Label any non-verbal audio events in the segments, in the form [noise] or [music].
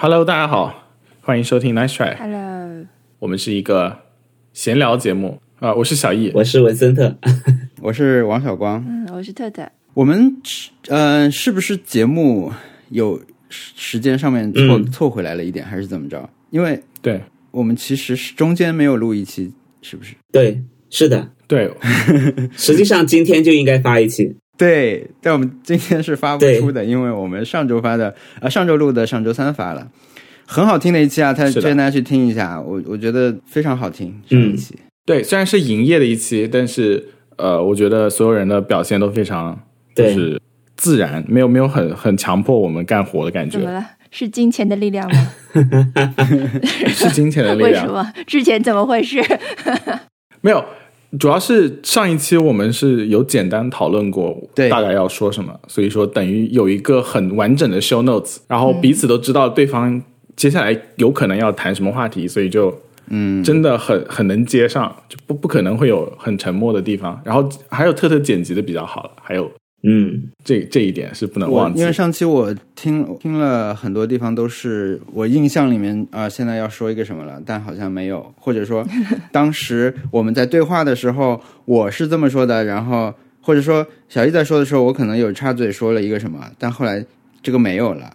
Hello，大家好，欢迎收听 Nice Try。Hello，我们是一个闲聊节目啊、我是小易。我是文森特，[laughs] 我是王小光。嗯，我是特特。我们呃，是不是节目有时时间上面错、嗯错回来了一点，还是怎么着？因为对我们其实是中间没有录一期，是不是？对，是的，对，[laughs] 实际上今天就应该发一期，对，但我们今天是发不出的，因为我们上周发的，呃，上周录的，上周三发了，很好听的一期啊，他推荐大家去听一下，我我觉得非常好听，上一期。对，虽然是营业的一期，但是呃，我觉得所有人的表现都非常就是自然，没有没有很很强迫我们干活的感觉，怎么了？是金钱的力量吗？[laughs] 是金钱的力量 [laughs] 为什量。么之前怎么回事？[laughs] 没有，主要是上一期我们是有简单讨论过对大概要说什么，所以说等于有一个很完整的 show notes，然后彼此都知道对方接下来有可能要谈什么话题，所以就嗯，真的很很能接上，就不不可能会有很沉默的地方。然后还有特特剪辑的比较好，还有嗯，这这一点是不能忘记因为。上期我听听了很多地方都是我印象里面啊、现在要说一个什么了，但好像没有，或者说 [laughs] 当时我们在对话的时候我是这么说的，然后或者说小易在说的时候，我可能有插嘴说了一个什么，但后来这个没有了。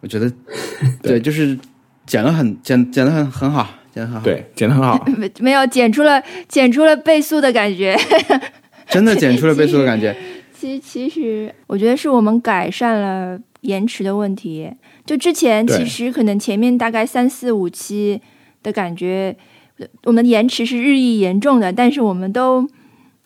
我觉得 [laughs] 对，就是剪了很剪剪的很很好，剪的很好，，对，剪得很好。[laughs] 没没有剪出了剪出了倍速的感觉。真的剪出了倍速的感觉。其其实我觉得是我们改善了延迟的问题。就之前其实可能前面大概三四五期的感觉，呃我们延迟是日益严重的，但是我们都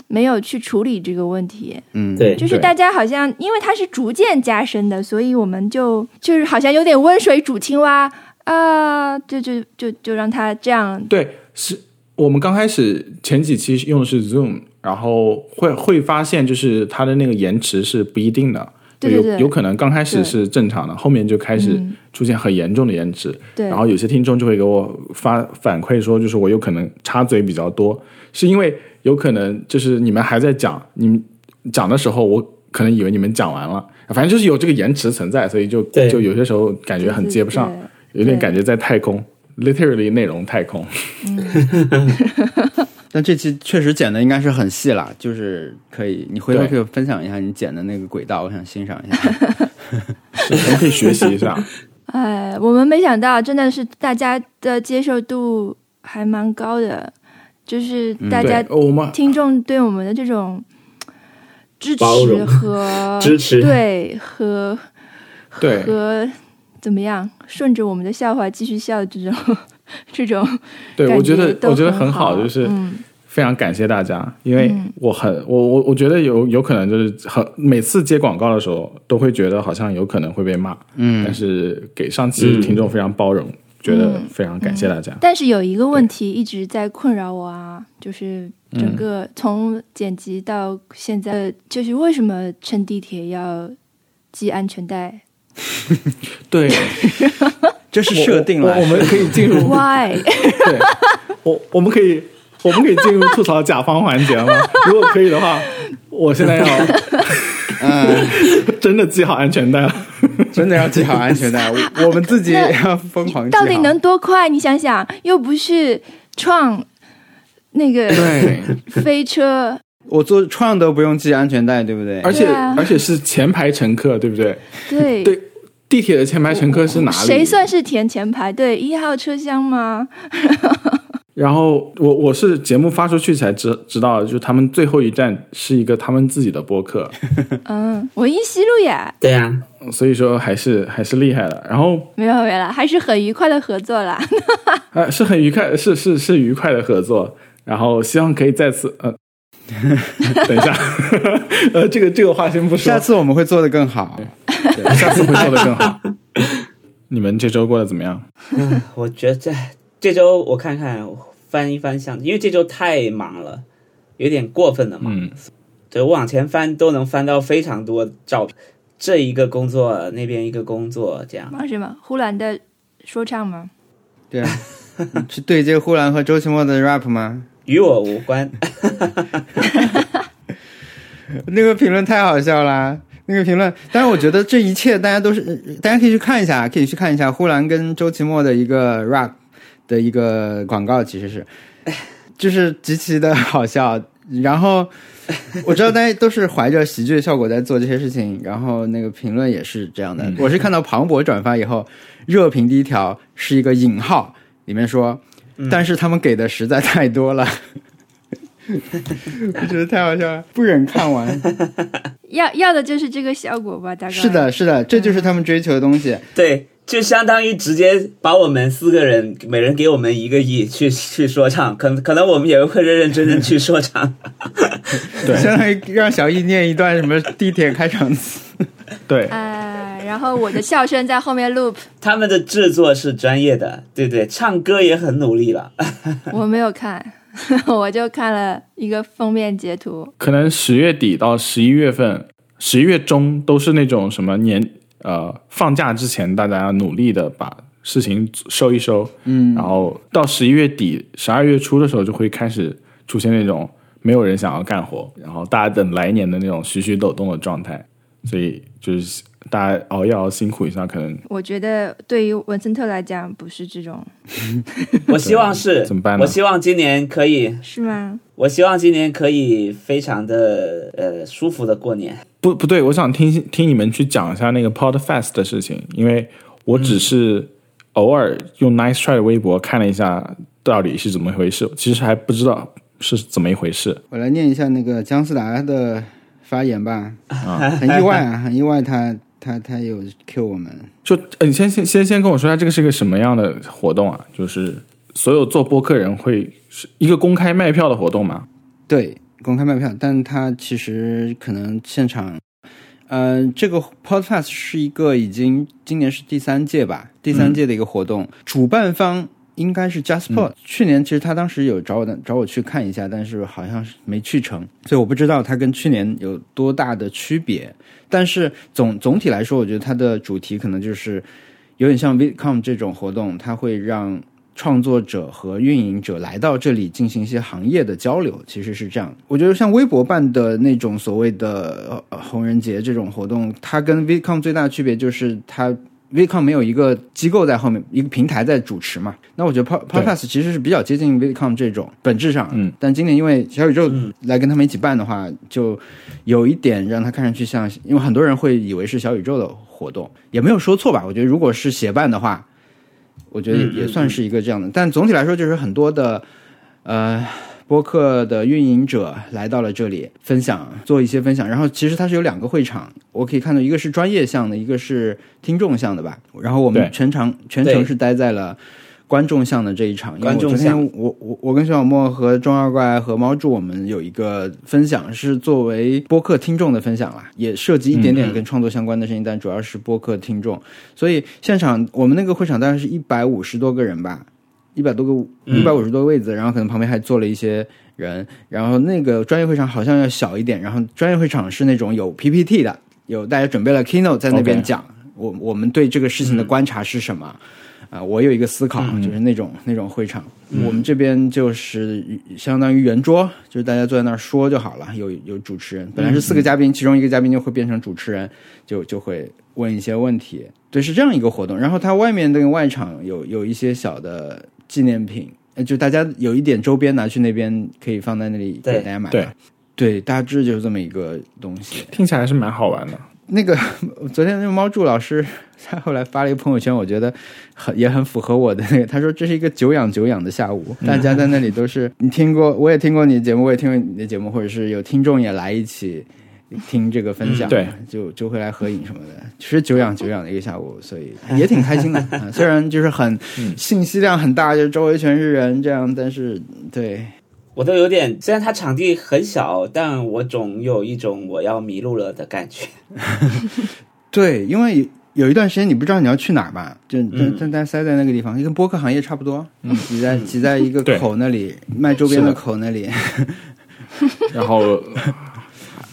没有去处理这个问题。嗯，对就是大家好像因为它是逐渐加深的，所以我们就就是好像有点温水煮青蛙啊，就就就就让它这样。对，是我们刚开始前几期用的是 Zoom，然后会会发现就是它的那个延迟是不一定的。有对对对有可能刚开始是正常的，后面就开始嗯出现很严重的延迟。对，然后有些听众就会给我发反馈说，就是我有可能插嘴比较多，是因为有可能就是你们还在讲，你们讲的时候，我可能以为你们讲完了，反正就是有这个延迟存在，所以就对就有些时候感觉很接不上，有点感觉在太空，literally 内容太空。[laughs] 但这期确实剪的应该是很细了，就是可以，你回头可以分享一下你剪的那个轨道，我想欣赏一下。我们可以学习一下。[laughs] 哎，我们没想到，真的是大家的接受度还蛮高的，就是大家对，我们听众对我们的这种支持和 [laughs] 支持。对和对。和怎么样，顺着我们的笑话继续笑这种 [laughs] 这种 [laughs] 对，我觉得我觉得很好，就是嗯。非常感谢大家，因为嗯。我很我我我觉得有有可能就是很每次接广告的时候都会觉得好像有可能会被骂，嗯。但是给上期听众非常包容，觉得非常感谢大家。但是有一个问题一直在困扰我啊，就是整个从剪辑到现在，就是为什么乘地铁要系安全带？[laughs] 对，这是设定了我们可以进入？[laughs] Why？[laughs] 对，我我们可以我们可以进入吐槽甲方环节了吗？[laughs] 如果可以的话，我现在要嗯，真的系好安全带了。真的要系好安全带，我我们自己也要疯狂。到底能多快？你想想，又不是创那个对，飞车，我坐创都不用系安全带，对不对？而且、啊而且是前排乘客，对不对？对对，地铁的前排乘客是哪里？谁算是填前排？对，一号车厢吗？[laughs] 然后我我是节目发出去才知知道，就是他们最后一站是一个他们自己的播客，[laughs] 嗯，文艺西路呀，对啊，所以说还是还是厉害的。然后没有没有啦，还是很愉快的合作啦。[laughs] 呃是很愉快，是是是愉快的合作。然后希望可以再次呃，等一下，呃这个这个话先不说下，次我们会做的更好。下次会做的更好。你们这周过得怎么样？嗯我觉得这这周我看看翻一翻相，因为这周太忙了，有点过分的忙。嗯，对我往前翻都能翻到非常多照片，这一个工作那边一个工作这样。忙什么？呼兰的说唱吗？对啊，你去对接呼兰和周奇墨的 rap 吗？与我无关，[laughs] 那个评论太好笑啦！那个评论。但是我觉得这一切大家都是，大家可以去看一下，可以去看一下呼兰跟周奇墨的一个 rap 的一个广告，其实是，就是极其的好笑。然后我知道大家都是怀着喜剧的效果在做这些事情，然后那个评论也是这样的。我是看到庞博转发以后，热评第一条是一个引号，里面说，但是他们给的实在太多了。[laughs] 我觉得太好笑了，不忍看完。[laughs] 要要的就是这个效果吧，大概是的，是的，这就是他们追求的东西。对，就相当于直接把我们四个人每人给我们一个亿去去说唱，可可能我们也会认认真真去说唱。[laughs] 对相当于让小易念一段什么地铁开场词。对，哎，然后我的笑声在后面 loop，他们的制作是专业的，对对，唱歌也很努力了。我没有看，[laughs] 我就看了一个封面截图。可能十月底到十一月份、十一月中都是那种什么年呃放假之前，大家要努力的把事情收一收，嗯然后到十一月底、十二月初的时候，就会开始出现那种没有人想要干活，然后大家等来年的那种徐徐抖动的状态，所以就是大家熬夜熬辛苦一下，可能我觉得对于文森特来讲不是这种，[laughs] 我希望是，怎么办呢我希望今年可以，是吗？我希望今年可以非常的呃舒服的过年。不不对，我想听听你们去讲一下那个 Podfest 的事情，因为我只是偶尔用 Nice Try 的微博看了一下到底是怎么回事，其实还不知道是怎么一回事。我来念一下那个姜思达的发言吧。[laughs] 啊很意外啊，很意外他，他他有 Q 我们。就呃你先先先先跟我说一下这个是个什么样的活动啊？就是所有做播客人会是一个公开卖票的活动吗？对，公开卖票，但他其实可能现场，呃，这个 Podcast 是一个已经今年是第三届吧，第三届的一个活动，主办方应该是 JustPod、去年其实他当时有找我的找我去看一下，但是好像是没去成，所以我不知道他跟去年有多大的区别。但是总总体来说，我觉得它的主题可能就是有点像 VidCon 这种活动，它会让创作者和运营者来到这里进行一些行业的交流，其实是这样。我觉得像微博办的那种所谓的呃红人节这种活动，它跟 VidCon 最大的区别就是它 VidCon 没有一个机构在后面，一个平台在主持嘛。那我觉得 PodPodcast 其实是比较接近 VidCon 这种本质上，嗯，但今年因为小宇宙来跟他们一起办的话，就有一点让它看上去像，因为很多人会以为是小宇宙的活动，也没有说错吧？我觉得如果是协办的话，我觉得也嗯嗯也算是一个这样的。但总体来说，就是很多的呃播客的运营者来到了这里分享，做一些分享。然后其实它是有两个会场，我可以看到一个是专业向的，一个是听众向的吧。然后我们全场全程是待在了。观众向的这一场，因为我观众昨天向我我我跟徐小莫和中二怪和猫柱，我们有一个分享，是作为播客听众的分享啦，也涉及一点点跟创作相关的事情，但主要是播客听众。所以现场我们那个会场大概是一百五十多个人吧，一百多个一百五十多个位子，然后可能旁边还坐了一些人，然后那个专业会场好像要小一点，然后专业会场是那种有 PPT 的，有大家准备了 keynote 在那边讲我我们对这个事情的观察是什么。啊，我有一个思考，就是那种那种会场，我们这边就是相当于圆桌，就是大家坐在那儿说就好了，有有主持人，本来是四个嘉宾，其中一个嘉宾就会变成主持人，就就会问一些问题，对，是这样一个活动。然后它外面那个外场有有一些小的纪念品，呃就大家有一点周边拿去那边可以放在那里给对大家买。对，对，大致就是这么一个东西。听起来是蛮好玩的。[laughs] 那个昨天那个猫柱老师，他后来发了一个朋友圈，我觉得很也很符合我的那个。他说这是一个久仰久仰的下午，大家在那里都是你听过，我也听过你的节目，我也听过你的节目，或者是有听众也来一起听这个分享，嗯对，就就会来合影什么的，其实久仰久仰的一个下午，所以也挺开心的。啊、[laughs] 虽然就是很信息量很大，就周围全是人这样，但是对。我都有点，虽然它场地很小，但我总有一种我要迷路了的感觉。[laughs] 对，因为有一段时间你不知道你要去哪儿吧，就就嗯。大家塞在那个地方，就跟播客行业差不多，挤在挤在一个口那里，卖周边的。口那里，[laughs] 然后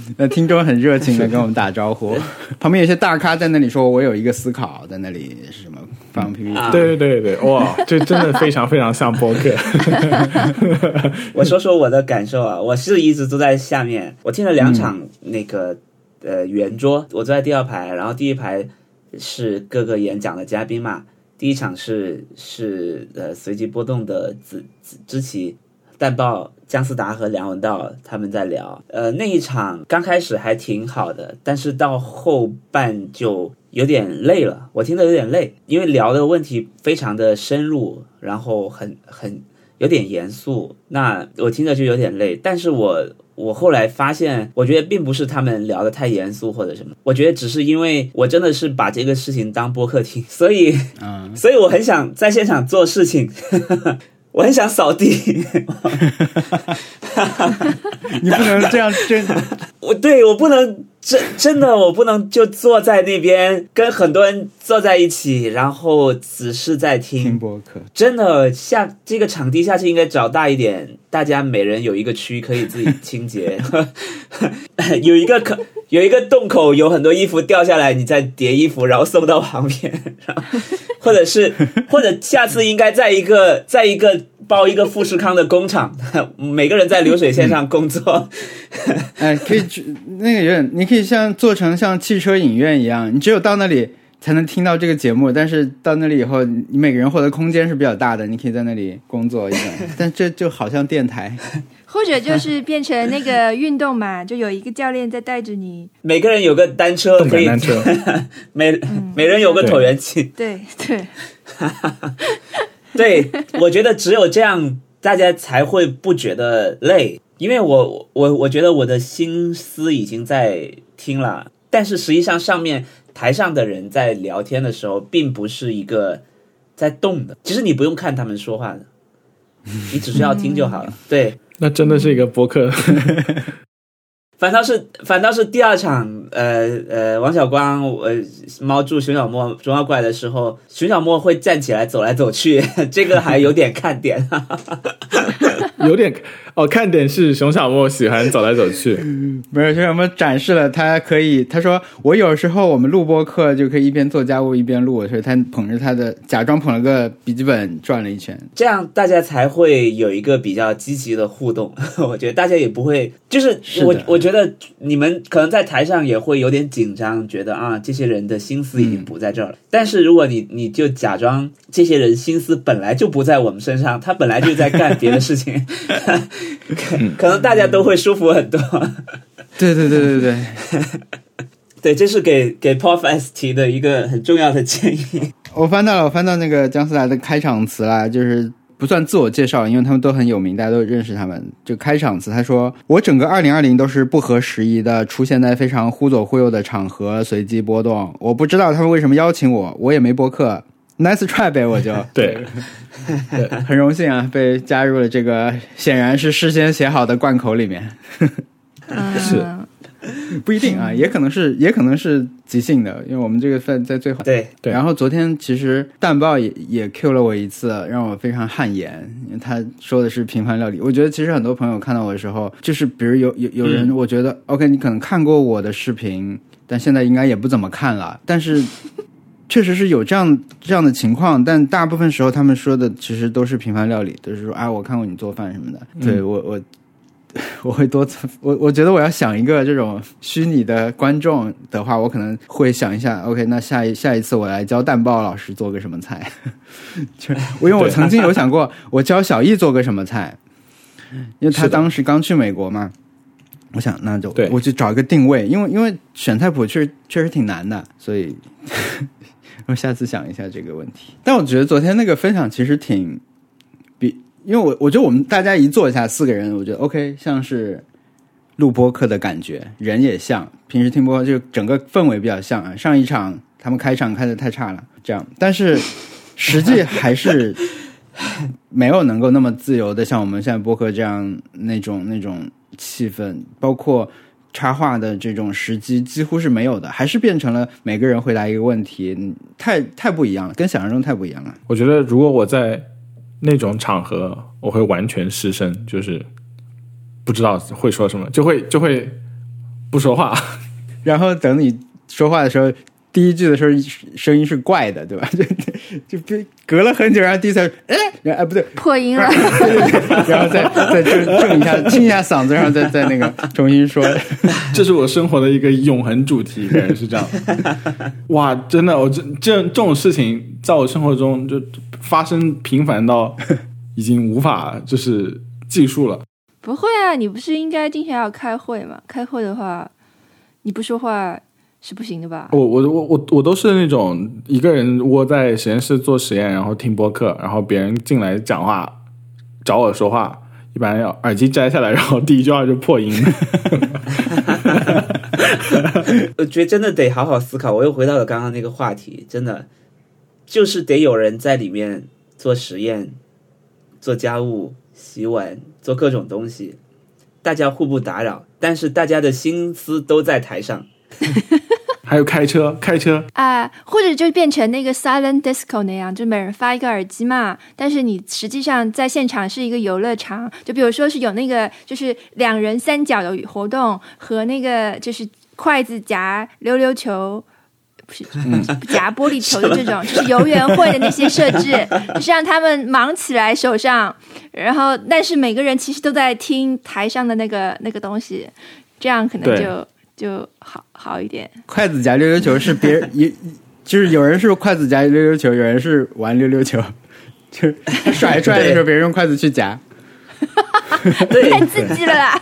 [laughs] 那听众很热情的。跟我们打招呼，旁边有些大咖在那里说，我有一个思考，在那里是什么？放 PPT，、啊。对对对。对，哇，这真的非常非常像播客。[laughs] 我说说我的感受啊，我是一直都在下面，我听了两场那个呃圆桌，我坐在第二排，然后第一排是各个演讲的嘉宾嘛。第一场是是呃随机波动的子子知棋、淡豹、姜思达和梁文道他们在聊，呃那一场刚开始还挺好的，但是到后半就有点累了，我听得有点累，因为聊的问题非常的深入，然后很很有点严肃，那我听着就有点累，但是我。我后来发现，我觉得并不是他们聊的太严肃或者什么，我觉得只是因为我真的是把这个事情当播客听，所以，嗯，[laughs] 所以我很想在现场做事情，[laughs] 我很想扫地，[laughs] 你不能这样 [laughs] 真，我对我不能真真的我不能就坐在那边跟很多人坐在一起，然后只是在听。听播客。真的下这个场地下去应该找大一点，大家每人有一个区可以自己清洁，[laughs] 有一个可有一个洞口，有很多衣服掉下来，你再叠衣服，然后送到旁边，然后或者是 [laughs] 或者下次应该在一个在一个包一个富士康的工厂，[laughs] 每个人在流水线上工作，[laughs] 哎，可以去那个有点，你可以像做成像汽车影院一样，你只有到那里才能听到这个节目。但是到那里以后，你每个人获得空间是比较大的，你可以在那里工作一下。但这就好像电台，或者就是变成那个运动嘛，就有一个教练在带着你。每个人有个单车可以，[laughs] 每每人有个椭圆机。对对，[laughs] 对，我觉得只有这样，大家才会不觉得累。因为我我我觉得我的心思已经在听了，但是实际上上面台上的人在聊天的时候，并不是一个在动的。其实你不用看他们说话的，你只需要听就好了。对，那真的是一个博客。[laughs] 反倒是反倒是第二场，呃呃，王小光呃猫住熊小莫中药怪的时候，熊小莫会站起来走来走去，[laughs] 这个还有点看点。有点哦，看点是熊小莫喜欢走来走去，[laughs] 没有，熊小莫展示了他可以，他说我有时候我们录播课就可以一边做家务一边录，所以他捧着他的假装捧了个笔记本转了一圈，这样大家才会有一个比较积极的互动。[laughs] 我觉得大家也不会，就是是我我觉得你们可能在台上也会有点紧张，觉得啊这些人的心思已经不在这儿了。但是如果你你就假装这些人心思本来就不在我们身上，他本来就在干别的事情，可 [laughs] 可能大家都会舒服很多。对对对对对，[laughs] 对，这是给给 Pop S 提的一个很重要的建议。我翻到了，我翻到那个姜思达的开场词啦，就是不算自我介绍，因为他们都很有名，大家都认识他们。就开场词，他说：“我整个二零二零都是不合时宜的，出现在非常忽左忽右的场合，随机波动。我不知道他们为什么邀请我，我也没播客，nice try 呗，我就对，很荣幸啊，被加入了这个显然是事先写好的贯口里面。[laughs] 嗯是 [laughs] 不一定啊，也可能是，也可能是即兴的，因为我们这个在在最后。对，对然后昨天其实蛋报也也 Q 了我一次，让我非常汗颜，因为他说的是平凡料理。我觉得其实很多朋友看到我的时候，就是比如有有有人，我觉得、OK，你可能看过我的视频，但现在应该也不怎么看了，但是。确实是有这样这样的情况，但大部分时候他们说的其实都是平凡料理，都是说啊，我看过你做饭什么的。对我我 [laughs] 我会多我我觉得我要想一个这种虚拟的观众的话，我可能会想一下，OK，那下一下一次我来教蛋包老师做个什么菜，[laughs] 就我 [laughs] 因为我曾经有想过，我教小易做个什么菜，因为他当时刚去美国嘛。我想，那就对。我就找一个定位，因为因为选菜谱确实确实挺难的，所以我下次想一下这个问题。但我觉得昨天那个分享其实挺比，因为我我觉得我们大家一坐一下四个人，我觉得 OK，像是录播课的感觉，人也像平时听播就整个氛围比较像啊。上一场他们开场开的太差了，这样，但是实际还是没有能够那么自由的像我们现在播客这样那种那种气氛，包括。插话的这种时机几乎是没有的，还是变成了每个人回答一个问题，嗯太太不一样了，跟想象中太不一样了。我觉得如果我在那种场合，我会完全失声，就是不知道会说什么，就会就会不说话。[laughs] 然后等你说话的时候，第一句的时候声音是怪的，对吧？[laughs] 就就隔了很久，然后第三，哎，哎不对，破音了，[laughs] 然后再再正正一下，清一下嗓子，然后再再那个重新说。[laughs] 这是我生活的一个永恒主题，感觉是这样。哇，真的，我这这这种事情在我生活中就发生频繁到已经无法就是计数了。不会啊，你不是应该经常要开会吗？开会的话，你不说话是不行的吧？我我我我我都是那种一个人窝在实验室做实验，然后听播客，然后别人进来讲话找我说话，一般要耳机摘下来，然后第一句话就破音。[laughs] 我觉得真的得好好思考。我又回到了刚刚那个话题，真的就是得有人在里面做实验、做家务、洗碗、做各种东西，大家互不打扰，但是大家的心思都在台上。[laughs] 还有开车，开车啊，或者就变成那个 silent disco 那样，就每人发一个耳机嘛。但是你实际上在现场是一个游乐场，就比如说是有那个就是两人三角的活动和那个就是筷子夹溜溜球，不是夹玻璃球的这种，[laughs] 就是游园会的那些设置，就是让他们忙起来手上，然后但是每个人其实都在听台上的那个那个东西，这样可能就。就好好一点。筷子夹溜溜球是别人 [laughs] 一，就是有人是筷子夹溜溜球，有人是玩溜溜球，[laughs] 就是甩出来的时候，别人用筷子去夹。[laughs] 太刺激了啦！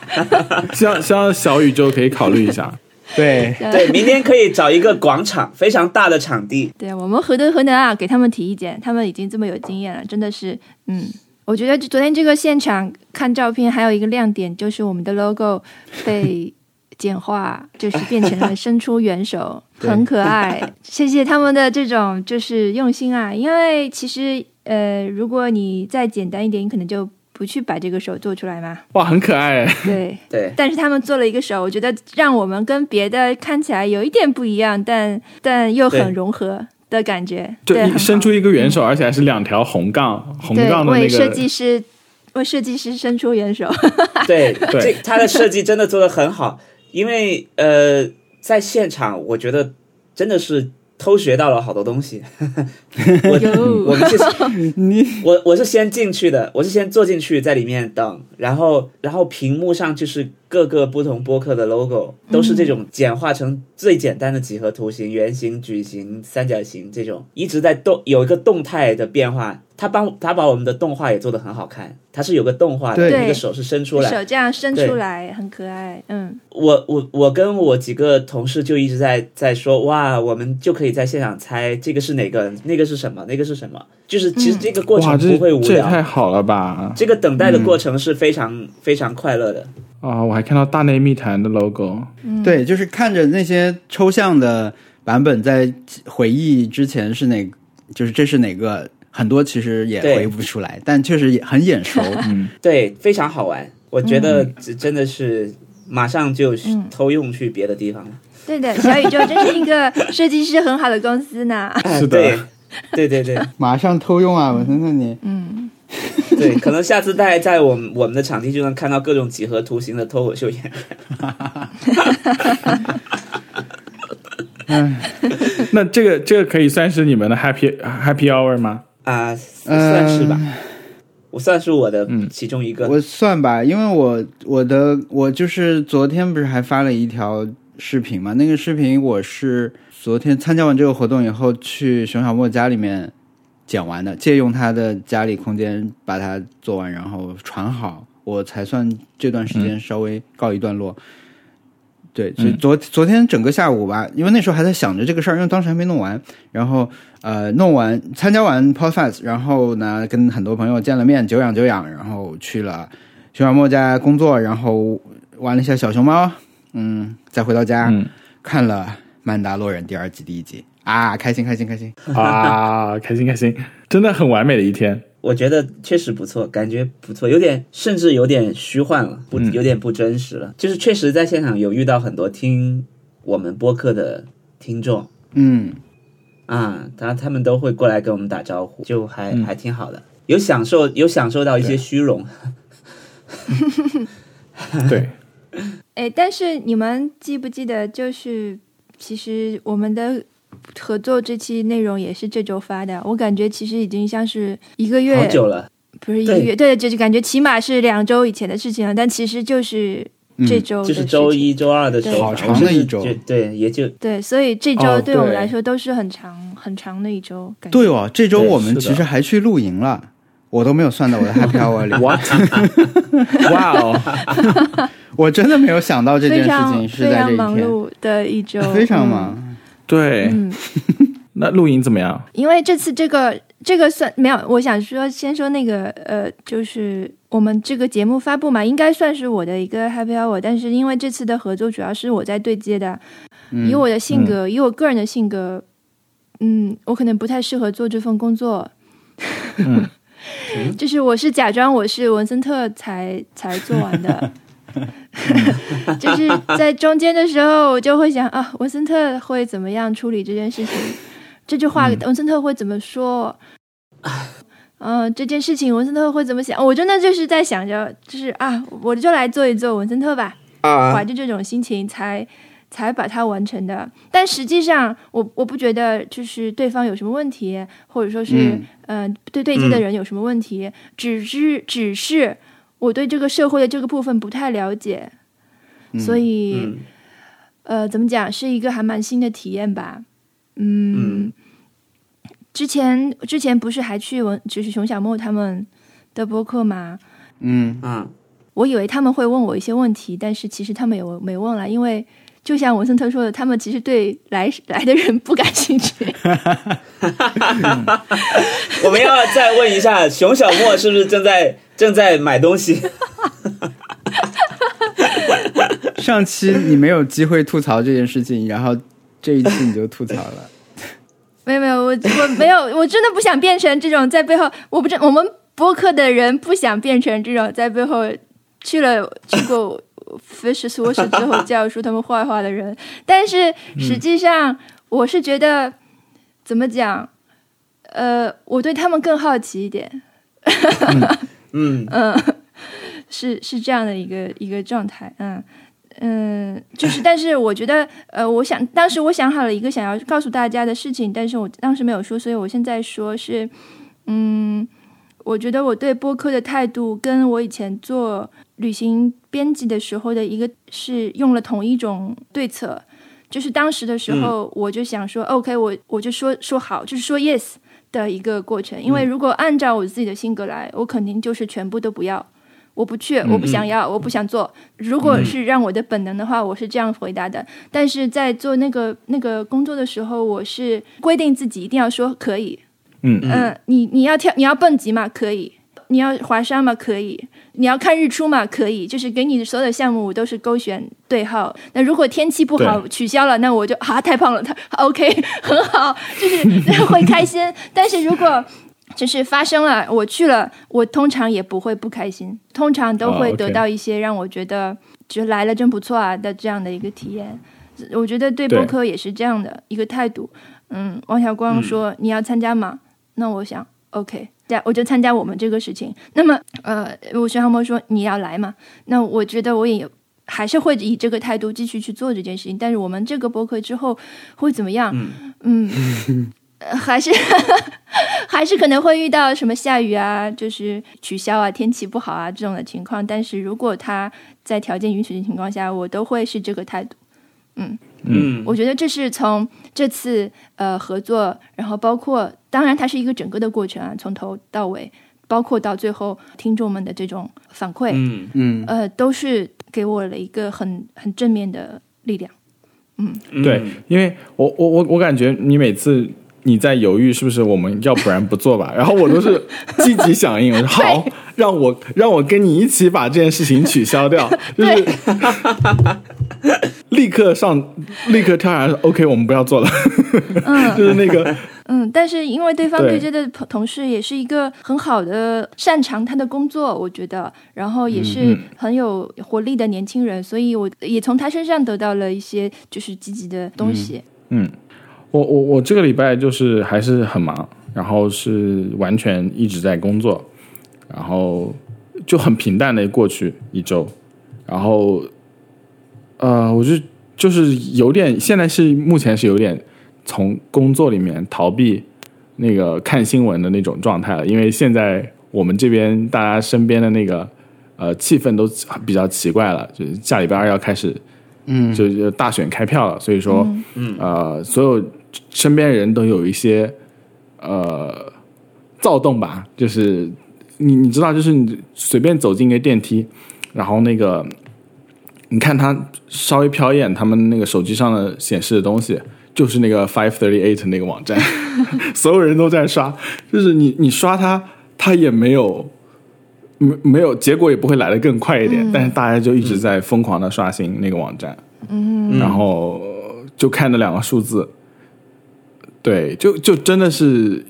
希望希望小宇宙可以考虑一下。对对，明天可以找一个广场，非常大的场地。对我们何德何能啊？给他们提意见，他们已经这么有经验了，真的是，嗯，我觉得昨天这个现场看照片，还有一个亮点就是我们的 logo 被。简化就是变成了 [laughs] 伸出援手，很可爱。谢谢他们的这种就是用心啊！因为其实呃，如果你再简单一点，你可能就不去把这个手做出来嘛。哇，很可爱。对 [laughs] 对，但是他们做了一个手，我觉得让我们跟别的看起来有一点不一样，但但又很融合的感觉。对伸出一个援手，而且还是两条红杠，红杠的那个。为设计师为设计师伸出援手。对 [laughs] 对，他的设计真的做的很好。因为呃，在现场，我觉得真的是偷学到了好多东西。[laughs] 我 [laughs] 我们是，[laughs] 你我我是先进去的，我是先坐进去，在里面等，然后然后屏幕上就是各个不同播客的 logo，都是这种简化成最简单的几何图形，圆形、矩形、三角形这种，一直在动，有一个动态的变化。他帮他把我们的动画也做得很好看，他是有个动画的，那个手是伸出来，手这样伸出来很可爱。嗯，我我我跟我几个同事就一直在在说，哇，我们就可以在现场猜这个是哪个，那个是什么，那个是什么，就是其实这个过程不会无聊，这太好了吧？这个等待的过程是非常非常快乐的啊！我还看到大内密谈的 logo，对，就是看着那些抽象的版本在回忆之前是哪，就是这是哪个。很多其实也回不出来，但确实也很眼熟。[laughs] 嗯，对，非常好玩。我觉得真的是马上就偷用去别的地方了。对的，小宇宙真是一个设计师很好的公司呢。[laughs] 是的，[laughs] 对对对，马上偷用啊！我看看你，嗯，[laughs] 对，可能下次在在我们我们的场地就能看到各种几何图形的脱口秀演员。[laughs] 嗯，那这个这个可以算是你们的 happy happy hour 吗？啊，算是吧，我算是我的其中一个，我算吧，因为我我的我就是昨天不是还发了一条视频嘛？那个视频我是昨天参加完这个活动以后去熊小莫家里面剪完的，借用他的家里空间把它做完，然后传好，我才算这段时间稍微告一段落。对，所以昨昨天整个下午吧，因为那时候还在想着这个事儿，因为当时还没弄完。然后呃，弄完参加完 Podfest，然后呢，跟很多朋友见了面，久仰久仰，然后去了熊小莫家工作，然后玩了一下小熊猫，嗯，再回到家看了《曼达洛人》第二季第一集，啊，开心开心开心。啊，[laughs] 开心开心，真的很完美的一天。我觉得确实不错，感觉不错，有点甚至有点虚幻了，不有点不真实了。就是确实在现场有遇到很多听我们播客的听众，嗯，啊，然后他们都会过来跟我们打招呼，就还还挺好的，有享受有享受到一些虚荣。[laughs] 对，[laughs] 哎，但是你们记不记得，就是其实我们的合作这期内容也是这周发的，我感觉其实已经像是一个月好久了，不是一个月，对，就就感觉起码是两周以前的事情了，但其实就是这周的就是周一、周二的时候，好长的一周对，也就对，所以这周哦对我们来说都是很长很长的一周。感觉对哦，这周我们其实还去露营了，我都没有算到我的 Happy Hour 里。what？[laughs] 哇哦，我真的没有想到这件事非常情是非在这一天，常忙碌的一周，非常嗯忙。对，嗯，那露营怎么样？因为这次这个这个算没有，我想说先说那个呃，就是我们这个节目发布嘛，应该算是我的一个 happy hour，但是因为这次的合作主要是我在对接的，嗯以我的性格，以我个人的性格，嗯，我可能不太适合做这份工作。嗯就是我是假装我是文森特才才做完的，[laughs] 就是在中间的时候，我就会想啊，文森特会怎么样处理这件事情？这句话文森特会怎么说？嗯、这件事情文森特会怎么想？我真的就是在想着，就是啊，我就来做一做文森特吧。啊怀着这种心情才才把它完成的。但实际上，我我不觉得就是对方有什么问题，或者说是呃对对接的人有什么问题，只是只是我对这个社会的这个部分不太了解，所以、嗯。呃，怎么讲，是一个还蛮新的体验吧。嗯，嗯。之前之前不是还去文就是熊小莫他们的播客吗？嗯，嗯，我以为他们会问我一些问题，但是其实他们也没问了，因为就像文森特说的，他们其实对来来的人不感兴趣。[laughs] 我们要再问一下，熊小莫是不是正在正在买东西？[laughs] 上期你没有机会吐槽这件事情，然后这一期你就吐槽了。[laughs] 没有没有，我我没有，我真的不想变成这种在背后，我不知我们播客的人不想变成这种在背后去了去过 Fish Source 之后教出他们坏话的人，[laughs] 但是实际上我是觉得、怎么讲，呃，我对他们更好奇一点。嗯。[laughs] 是是这样的一个一个状态，嗯。嗯，就是，[laughs] 但是我觉得，呃，我想当时我想好了一个想要告诉大家的事情，但是我当时没有说，所以我现在说是，嗯，我觉得我对播客的态度跟我以前做旅行编辑的时候的一个是用了同一种对策，就是当时的时候我就想说、o k 我我就说说好，就是说 yes 的一个过程，因为如果按照我自己的性格来，我肯定就是全部都不要。我不去，我不想要，我不想做。如果是让我的本能的话，我是这样回答的。但是在做那个那个工作的时候，我是规定自己一定要说可以。嗯嗯，你你要跳，你要蹦极吗？可以。你要滑沙吗？可以。你要看日出吗？可以。就是给你的所有的项目，我都是勾选对号。那如果天气不好取消了，那我就啊太胖了，他 OK 很好，就是会开心。[laughs] 但是如果就是发生了，我去了，我通常也不会不开心，通常都会得到一些让我觉得就来了真不错啊的这样的一个体验。我觉得对对播客也是这样的一个态度。嗯，王小光说、你要参加吗？那我想 OK，这样我就参加我们这个事情。那么呃，我徐航波说你要来嘛？那我觉得我也还是会以这个态度继续去做这件事情。但是我们这个博客之后会怎么样？嗯。呃 [laughs] 还是 [laughs] 还是可能会遇到什么下雨啊，就是取消啊，天气不好啊这种的情况。但是如果他在条件允许的情况下，我都会是这个态度。嗯嗯我觉得这是从这次呃合作，然后包括当然它是一个整个的过程啊，从头到尾，包括到最后听众们的这种反馈，嗯。嗯，呃，都是给我了一个很很正面的力量。嗯。对，因为我我我我感觉你每次你在犹豫是不是我们要不然不做吧，[laughs] 然后我都是积极响应，我说好，让我让我跟你一起把这件事情取消掉，[laughs] 就是 [laughs] 立刻上立刻跳下来，OK，我们不要做了，嗯。就是那个嗯，但是因为对方对对接的同同事也是一个很好的擅长他的工作，我觉得，然后也是嗯很有活力的年轻人，所以我也从他身上得到了一些就是积极的东西。嗯，我我我这个礼拜就是还是很忙，然后是完全一直在工作，然后就很平淡的过去一周，然后呃，我就就是有点现在是目前是有点从工作里面逃避那个看新闻的那种状态了，因为现在我们这边大家身边的那个呃气氛都比较奇怪了，就是下礼拜二要开始，嗯，就就大选开票了，所以说，嗯，呃，所有身边人都有一些呃躁动吧，就是你你知道，就是你随便走进一个电梯，然后那个你看他稍微瞟一眼他们那个手机上的显示的东西，就是那个 Five Thirty Eight 那个网站，[laughs] 所有人都在刷，就是你你刷它，它也没有没没有结果也不会来的更快一点，但是大家就一直在疯狂的刷新那个网站，嗯，然后就看那两个数字，对，就就真的是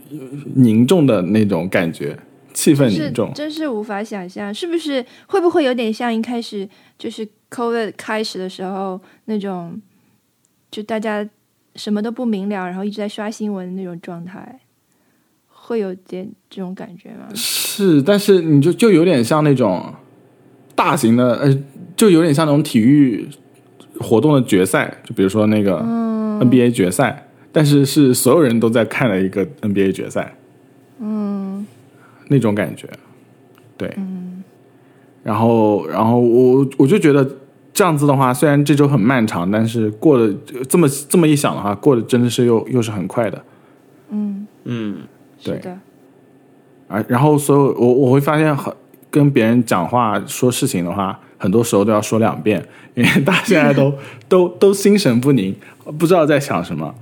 凝重的那种感觉，气氛是凝重，真是无法想象，是不是会不会有点像一开始就是 COVID 开始的时候那种，就大家什么都不明了，然后一直在刷新闻的那种状态，会有点这种感觉吗？是，但是你就就有点像那种大型的，呃，就有点像那种体育活动的决赛，就比如说那个 NBA 决赛，但是是所有人都在看的一个 NBA 决赛，嗯，那种感觉，对，然后，然后我我就觉得这样子的话，虽然这周很漫长，但是过了这么这么一想的话，过得真的是又又是很快的，嗯，嗯，对。的，啊，然后所有我我会发现很跟别人讲话说事情的话，很多时候都要说两遍，因为大家现在都 [laughs] 都都心神不宁，不知道在想什么，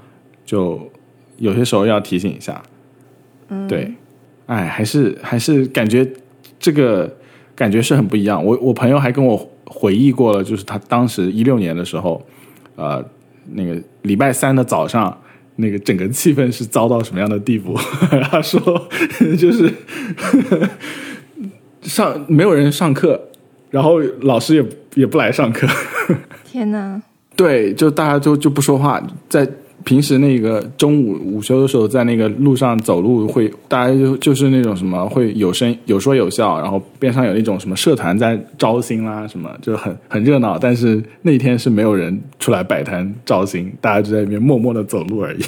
就有些时候要提醒一下。嗯，对，哎，还是还是感觉这个感觉是很不一样。我我朋友还跟我回忆过了，就是他当时一六年的时候，呃，那个礼拜三的早上。那个整个气氛是糟到什么样的地步？[laughs] 他说，[laughs] 就是 [laughs] 上没有人上课，然后老师也也不来上课，天哪，对，就大家就就不说话，在平时那个中午午休的时候，在那个路上走路会，大家就就是那种什么会有声有说有笑，然后边上有那种什么社团在招新啦，什么就很很热闹。但是那天是没有人出来摆摊招新，大家就在那边默默的走路而已。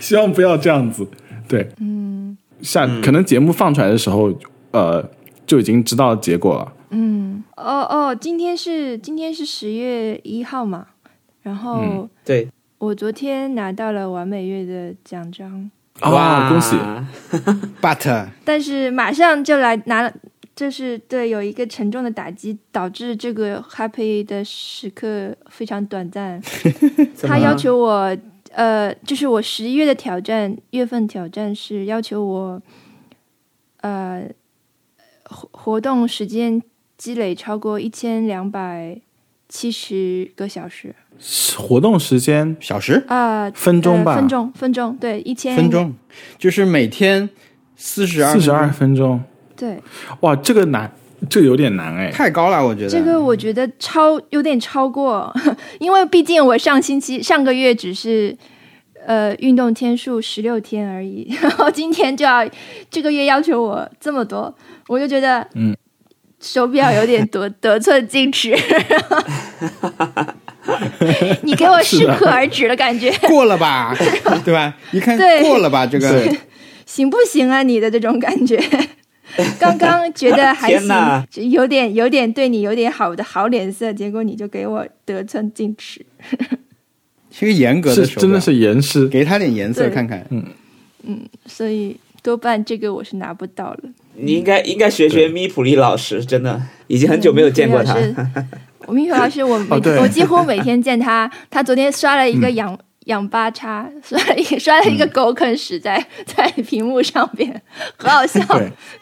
希望不要这样子，对，嗯，下可能节目放出来的时候，呃，就已经知道结果了。嗯，哦哦，今天是今天是十月一号嘛，然后对，我昨天拿到了完美月的奖章，哇，恭喜！[laughs] But 但是马上就来拿，就是对有一个沉重的打击，导致这个 happy 的时刻非常短暂。[laughs] 他要求我，呃，就是我十一月的挑战，月份挑战是要求我，呃，活活动时间积累超过一千两百七十个小时活动时间小时？啊、分钟吧，呃分钟，分钟，对，一千。分，钟，就是每天四十二四十二分钟，对，哇，这个难，这个有点难哎。太高了，我觉得。这个我觉得超有点超过，[laughs] 因为毕竟我上星期上个月只是呃运动天数十六天而已，[laughs] 然后今天就要这个月要求我这么多，我就觉得嗯，手表有点得 [laughs] 得寸进尺，[laughs] 你给我适可而止的感觉，过了吧，[laughs] 对吧？一看对过了吧，这个行不行啊？你的这种感觉。[laughs] 刚刚觉得还行，就有点有点对你有点好的好脸色，结果你就给我得寸进尺。是个严格是的手表，真的是严师，给他点颜色看看嗯嗯。所以多半这个我是拿不到了。你应该应该学学咪普利老师，真的已经很久没有见过他。我米普老师，我每、哦我几乎每天见他。[laughs] 他昨天刷了一个仰、仰八叉，刷了一个刷了一个狗啃屎在、[laughs] 在屏幕上边，很好笑。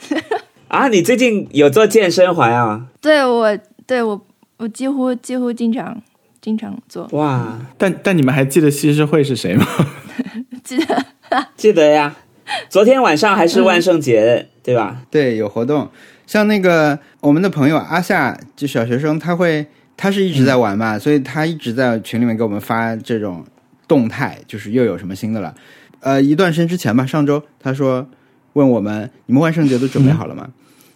对，[laughs] 啊，你最近有做健身环啊？对我对我我几乎几乎经常经常做，哇，但但你们还记得西施会是谁吗？记得记得呀，昨天晚上还是万圣节，对吧？对，有活动，像那个我们的朋友阿夏，就小学生，他会他是一直在玩嘛，所以他一直在群里面给我们发这种动态，就是又有什么新的了。呃，一段时间之前吧，上周他说问我们，你们万圣节都准备好了吗？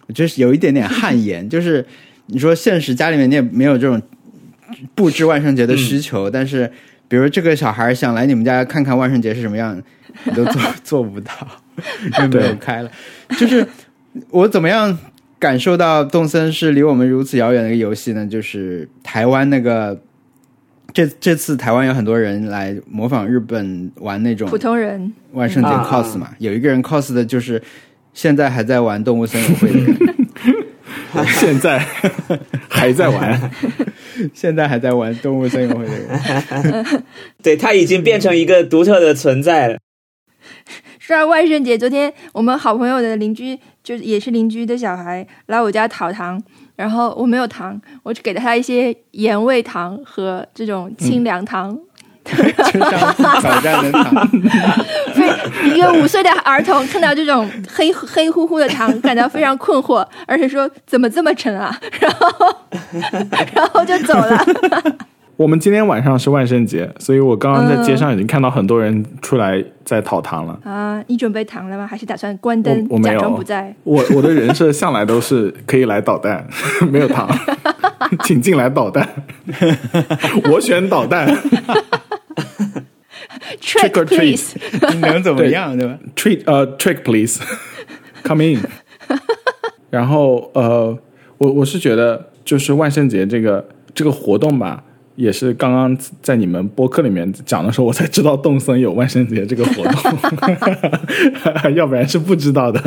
我觉得有一点点汗颜，[laughs] 就是你说现实家里面你也没有这种布置万圣节的需求，但是比如这个小孩想来你们家看看万圣节是什么样，你都做 [laughs] 做不到，[laughs] 就没有开了。就是我怎么样感受到动森是离我们如此遥远的一个游戏呢？就是台湾那个。这这次台湾有很多人来模仿日本玩那种普通人万圣节啊 cos 嘛，有一个人 cos 的就是现在还在玩动物森友会的人，[laughs] 现在 [laughs] 还在玩，[laughs] 现在还在玩动物森友会的人，对他已经变成一个独特的存在了。说到万圣节，昨天我们好朋友的邻居，就是也是邻居的小孩来我家讨糖，然后我没有糖，我就给了他一些盐味糖和这种清凉糖。就像挑战的他，一个五岁的儿童看到这种黑黑乎乎的糖，感到非常困惑，而且说怎么这么沉啊？然后 [laughs] 然后就走了。我们今天晚上是万圣节，所以我刚刚在街上已经看到很多人出来在讨糖了。啊，你准备糖了吗？还是打算关灯假我我没有装不在？我我的人设向来都是可以来捣蛋，[laughs] 没有糖，[laughs] 请进来捣蛋，[laughs] 我选捣蛋 Trick or treat please，你能怎么样对吧？，treat 呃、trick please come in。然后呃，我我是觉得就是万圣节这个这个活动吧，也是刚刚在你们播客里面讲的时候，我才知道动森有万圣节这个活动，[laughs] 要不然是不知道的。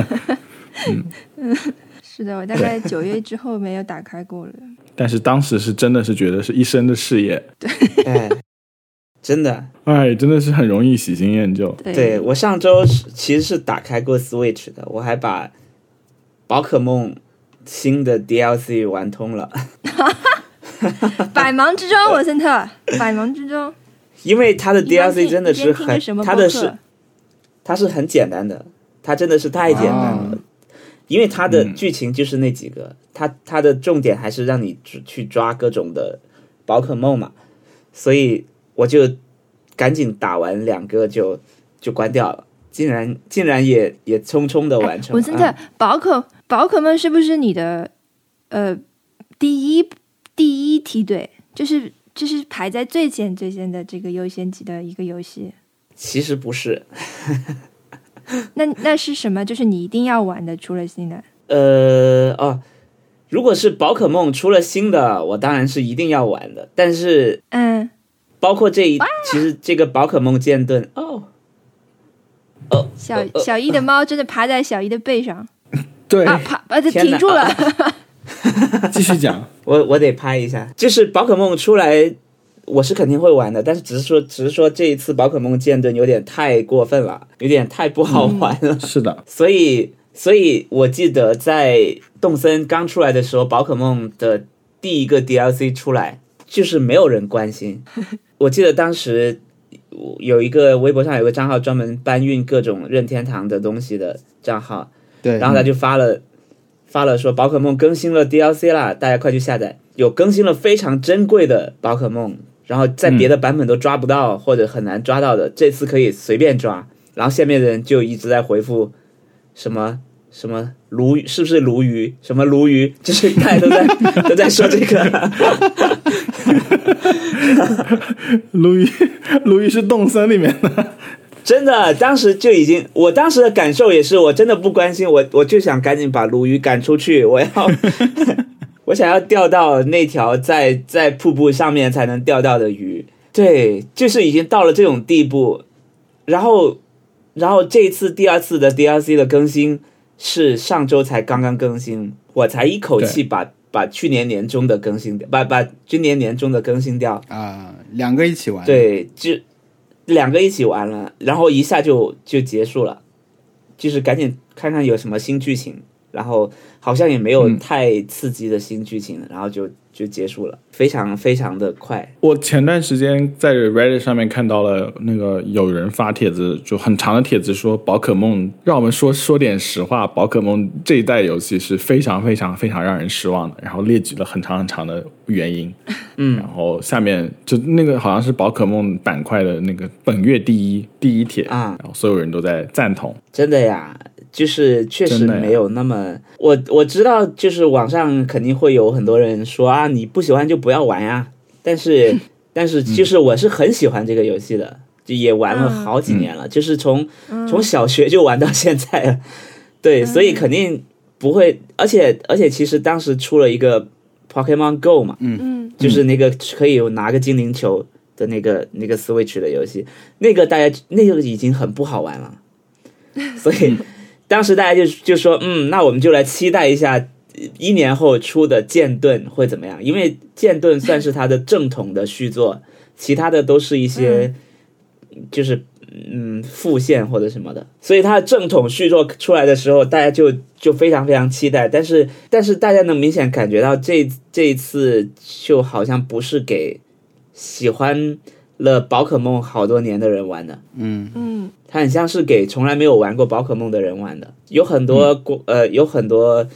嗯。是的，我大概九月之后没有打开过了。但是当时是真的是觉得是一生的事业，哎，真的，哎，真的是很容易喜新厌旧。对。对我上周是其实是打开过 Switch 的，我还把宝可梦新的 DLC 玩通了，[laughs] [laughs] 百忙之中，文森特，百忙之中。因为他的 DLC 真的是很什么，播客它的是他是很简单的，他真的是太简单了。哦因为他的嗯剧情就是那几个，他他的重点还是让你去去抓各种的宝可梦嘛，所以我就赶紧打完两个就就关掉了，竟然竟然也也匆匆的完成了。文森特啊，宝可宝可梦是不是你的呃第一第一梯队？就是就是排在最前最先的这个优先级的一个游戏。其实不是，[laughs] 那那是什么？就是你一定要玩的，除了新的。呃哦，如果是宝可梦出了新的，我当然是一定要玩的，但是嗯，包括这一，其实这个宝可梦剑盾哦。哦，小小一的猫真的爬在小一的背上 [laughs] 对，啊，爬把它停住了。[laughs] [laughs] 继续讲。我我得拍一下，就是宝可梦出来，我是肯定会玩的，但是只是说，只是说这一次宝可梦剑盾有点太过分了，有点太不好玩了，是的，[laughs] 所以，所以我记得在动森刚出来的时候，宝可梦的第一个 DLC 出来，就是没有人关心。[laughs] 我记得当时有一个微博上有个账号专门搬运各种任天堂的东西的账号，对，然后他就发了、发了说宝可梦更新了 DLC 啦，大家快去下载。有更新了非常珍贵的宝可梦，然后在别的版本都抓不到、或者很难抓到的，这次可以随便抓。然后下面的人就一直在回复什么什么鲈鱼，是不是鲈鱼？什么鲈鱼？就是大家都在 [laughs] 都在说这个。[laughs] 鲈鱼，鲈鱼是动森里面的，真的，当时就已经，我当时的感受也是，我真的不关心，我我就想赶紧把鲈鱼赶出去，我要，[laughs] 我想要钓到那条在在瀑布上面才能钓到的鱼，对，就是已经到了这种地步，然后，然后这一次第二次的 DLC 的更新是上周才刚刚更新，我才一口气把把去年年中的更新掉，把把今年年中的更新掉，啊，两个一起玩，，对，就两个一起玩了，然后一下就就结束了，就是赶紧看看有什么新剧情，然后好像也没有嗯太刺激的新剧情，然后就就结束了，非常非常的快。我前段时间在 Reddit 上面看到了那个有人发帖子，就很长的帖子说宝可梦，让我们说说点实话，宝可梦这一代游戏是非常非常非常让人失望的，然后列举了很长很长的原因。嗯然后下面就那个好像是宝可梦板块的那个本月第一第一帖啊然后所有人都在赞同。真的呀，就是确实没有那么，我我知道，就是网上肯定会有很多人说啊，你不喜欢就不要玩呀，但是 [laughs] 但是就是我是很喜欢这个游戏的，就也玩了好几年了，就是从从小学就玩到现在了。[laughs] 对，所以肯定不会，而且而且其实当时出了一个 Pokemon Go 嘛，嗯。就是那个可以拿个精灵球的那个那个 Switch 的游戏，那个大家那个已经很不好玩了，所以当时大家就就说，嗯，那我们就来期待一下一年后出的剑盾会怎么样，因为剑盾算是他的正统的续作，其他的都是一些就是嗯复线或者什么的，所以他的正统续作出来的时候，大家就就非常非常期待，但是但是大家能明显感觉到这这一次就好像不是给喜欢了宝可梦好多年的人玩的，嗯嗯它很像是给从来没有玩过宝可梦的人玩的，有很多国、呃有很多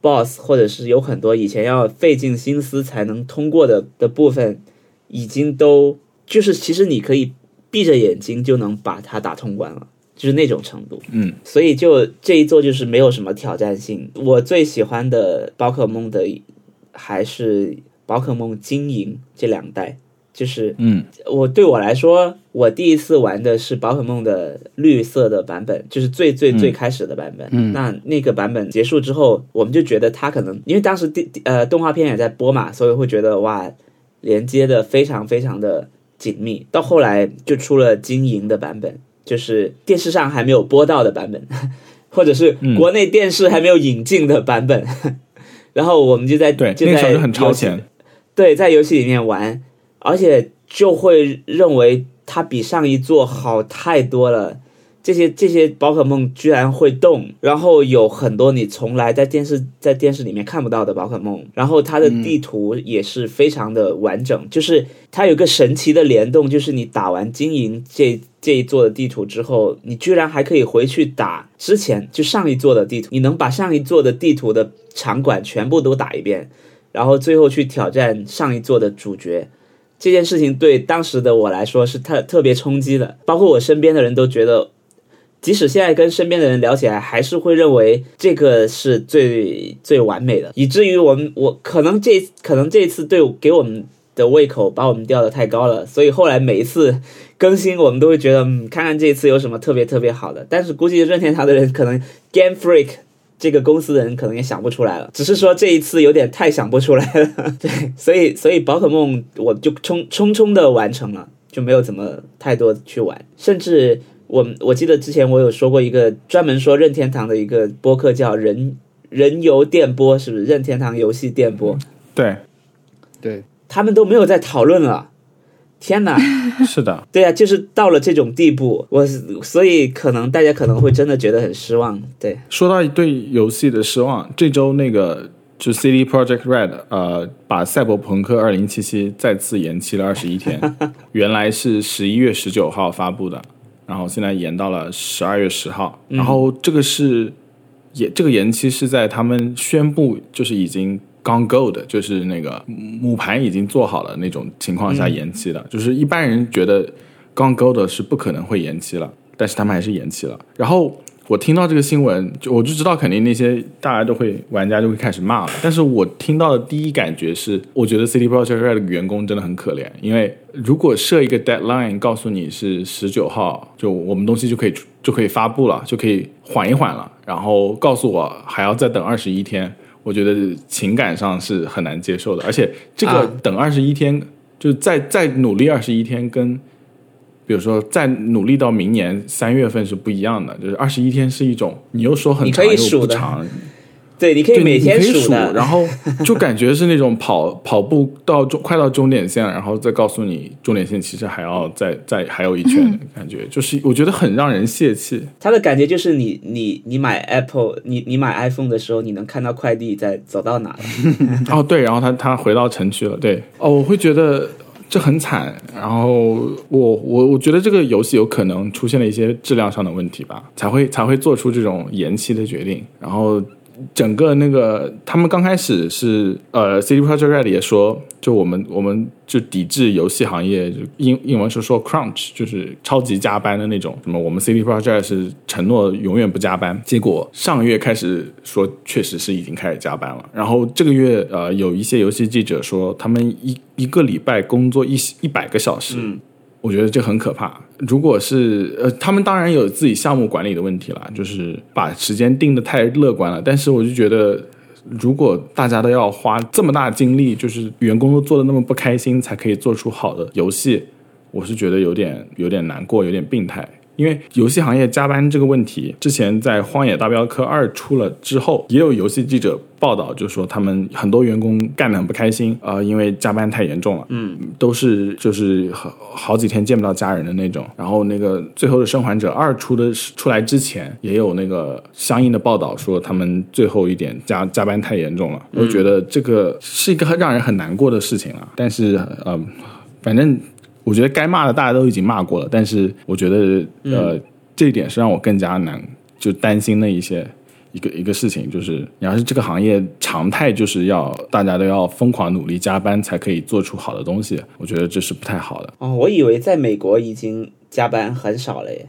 boss 或者是有很多以前要费尽心思才能通过的的部分，已经都就是其实你可以闭着眼睛就能把它打通关了，就是那种程度。嗯，所以就这一座就是没有什么挑战性。我最喜欢的宝可梦的还是宝可梦金银这两代，就是嗯我对我来说，我第一次玩的是宝可梦的绿色的版本，就是最最最开始的版本。嗯那那个版本结束之后，我们就觉得它可能因为当时第呃动画片也在播嘛，所以会觉得哇，连接的非常非常的紧密。到后来就出了金银的版本，就是电视上还没有播到的版本，[laughs] 或者是国内电视还没有引进的版本。[laughs] 然后我们就在对，就在那个时候就很超前。对，在游戏里面玩，而且就会认为它比上一座好太多了。这些这些宝可梦居然会动，然后有很多你从来在电视在电视里面看不到的宝可梦，然后它的地图也是非常的完整，就是它有个神奇的联动，就是你打完金银这这一座的地图之后，你居然还可以回去打之前就上一座的地图，你能把上一座的地图的场馆全部都打一遍，然后最后去挑战上一座的主角。这件事情对当时的我来说是特特别冲击的，包括我身边的人都觉得，即使现在跟身边的人聊起来，还是会认为这个是最最完美的，以至于我们我可能这可能这一次对给我们的胃口把我们吊的太高了，所以后来每一次更新，我们都会觉得，嗯，看看这一次有什么特别特别好的。但是估计任天堂的人可能 Game Freak 这个公司的人可能也想不出来了，只是说这一次有点太想不出来了。[laughs] 对，所以所以宝可梦我就匆匆匆的完成了，就没有怎么太多去玩，甚至我我记得之前我有说过一个专门说任天堂的一个播客叫人人游电波，是不是任天堂游戏电波？对，对，他们都没有在讨论了。天哪！[laughs] 是的，对啊，就是到了这种地步，我所以可能大家可能会真的觉得很失望。对，说到对游戏的失望，这周那个就 CD Project Red 呃，把《赛博朋克2077》再次延期了二十一天，[laughs] 原来是十一月十九号发布的，然后现在延到了十二月十号，然后这个是也这个延期是在他们宣布就是已经。刚 go 的，就是那个母盘已经做好了那种情况下延期的，就是一般人觉得刚 go 的是不可能会延期了，但是他们还是延期了。然后我听到这个新闻，就我就知道肯定那些大家都会玩家就会开始骂了。但是我听到的第一感觉是，我觉得 CD Projekt Red 的员工真的很可怜，因为如果设一个 deadline 告诉你是十九号，就我们东西就可以就可以发布了，就可以缓一缓了，然后告诉我还要再等二十一天。我觉得情感上是很难接受的，而且这个啊等二十一天，就再再努力二十一天，跟比如说再努力到明年三月份是不一样的。就是二十一天是一种，你又说很长又不长，对，你可以，每天数，然后就感觉是那种跑跑步到终快到终点线，然后再告诉你终点线其实还要再再还有一圈的 [laughs] 感觉，就是我觉得很让人泄气。他的感觉就是你你你买 Apple，你你买 iPhone 的时候，你能看到快递在走到哪了。[laughs] [laughs] 哦，对，然后他他回到城区了，对，哦，我会觉得这很惨。然后我我我觉得这个游戏有可能出现了一些质量上的问题吧，才会才会做出这种延期的决定。然后整个那个他们刚开始是呃，CD Projekt Red 也说，就我们我们就抵制游戏行业，就英英文是说 crunch，就是超级加班的那种。什么我们 CD Projekt 是承诺永远不加班，结果上个月开始说确实是已经开始加班了。然后这个月呃，有一些游戏记者说，他们一一个礼拜工作一一百个小时。我觉得这很可怕。如果是呃，他们当然有自己项目管理的问题了，就是把时间定的太乐观了。但是我就觉得，如果大家都要花这么大精力，就是员工都做的那么不开心，才可以做出好的游戏，我是觉得有点有点难过，有点病态。因为游戏行业加班这个问题，之前在《荒野大镖客二》出了之后，也有游戏记者报道，就说他们很多员工干得很不开心，呃，因为加班太严重了，嗯，都是就是好好几天见不到家人的那种。然后那个《最后的生还者二》出的出来之前，也有那个相应的报道说他们最后一点加加班太严重了。我觉得这个是一个让人很难过的事情啊。但是呃，反正。我觉得该骂的大家都已经骂过了，但是我觉得呃，这一点是让我更加难就担心的一些一个一个事情，就是你要是这个行业常态就是要大家都要疯狂努力加班才可以做出好的东西，我觉得这是不太好的。哦，我以为在美国已经加班很少了耶，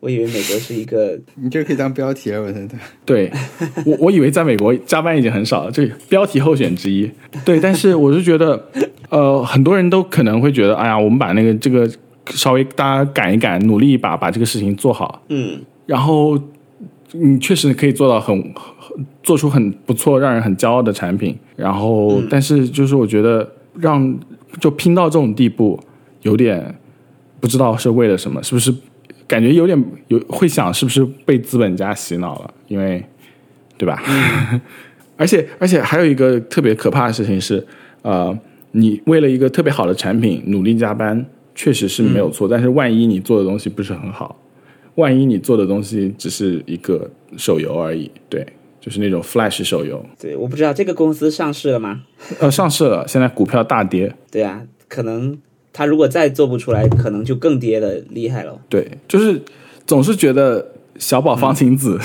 我以为美国是一个，[laughs] 你这可以当标题了，我觉得。对，我我以为在美国加班已经很少了，这标题候选之一。对，但是我是觉得。呃，很多人都可能会觉得，哎呀，我们把那个这个稍微大家赶一赶，努力一把，把这个事情做好。嗯，然后你确实可以做到很做出很不错、让人很骄傲的产品。然后，但是就是我觉得让就拼到这种地步，有点不知道是为了什么，是不是感觉有点有会想是不是被资本家洗脑了？因为对吧？[laughs] 而且而且还有一个特别可怕的事情是，呃。你为了一个特别好的产品努力加班，确实是没有错。但是万一你做的东西不是很好，万一你做的东西只是一个手游而已，对，就是那种 Flash 手游。对，我不知道这个公司上市了吗？呃，上市了，现在股票大跌。对啊，可能他如果再做不出来，可能就更跌的厉害了。对，就是总是觉得小宝方晴子。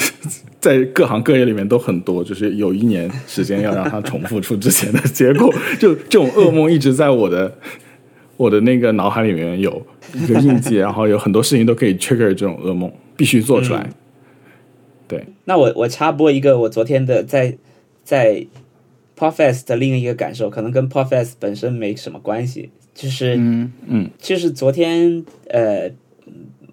在各行各业里面都很多，就是有一年时间要让它重复出之前的结果，就 [laughs] 这种噩梦一直在我的 [laughs] 我的那个脑海里面有一个印记，然后有很多事情都可以 trigger 这种噩梦，必须做出来。对，那我我插播一个我昨天的在在 Podfest 的另一个感受，可能跟 Podfest 本身没什么关系，就是嗯嗯，就是昨天呃。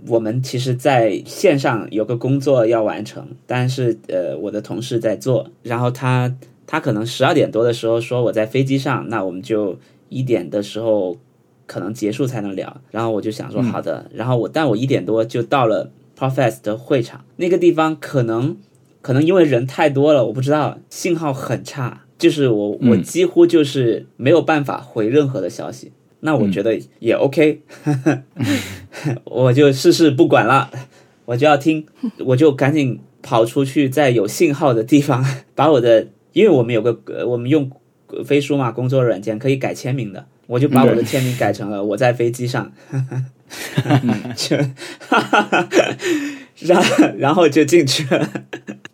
我们其实在线上有个工作要完成，但是呃，我的同事在做，然后他他可能十二点多的时候说我在飞机上，那我们就一点的时候可能结束才能聊，然后我就想说好的，然后我但我一点多就到了 Profess 的会场，那个地方可能可能因为人太多了，我不知道信号很差，就是我我几乎就是没有办法回任何的消息。那我觉得也 OK，[laughs] [laughs] 我就试试不管了，我就要听，我就赶紧跑出去，在有信号的地方，[laughs] 把我的，因为我们有个我们用飞书嘛，工作软件可以改签名的，我就把我的签名改成了我在飞机上，就，然 [laughs] 然后就进去了，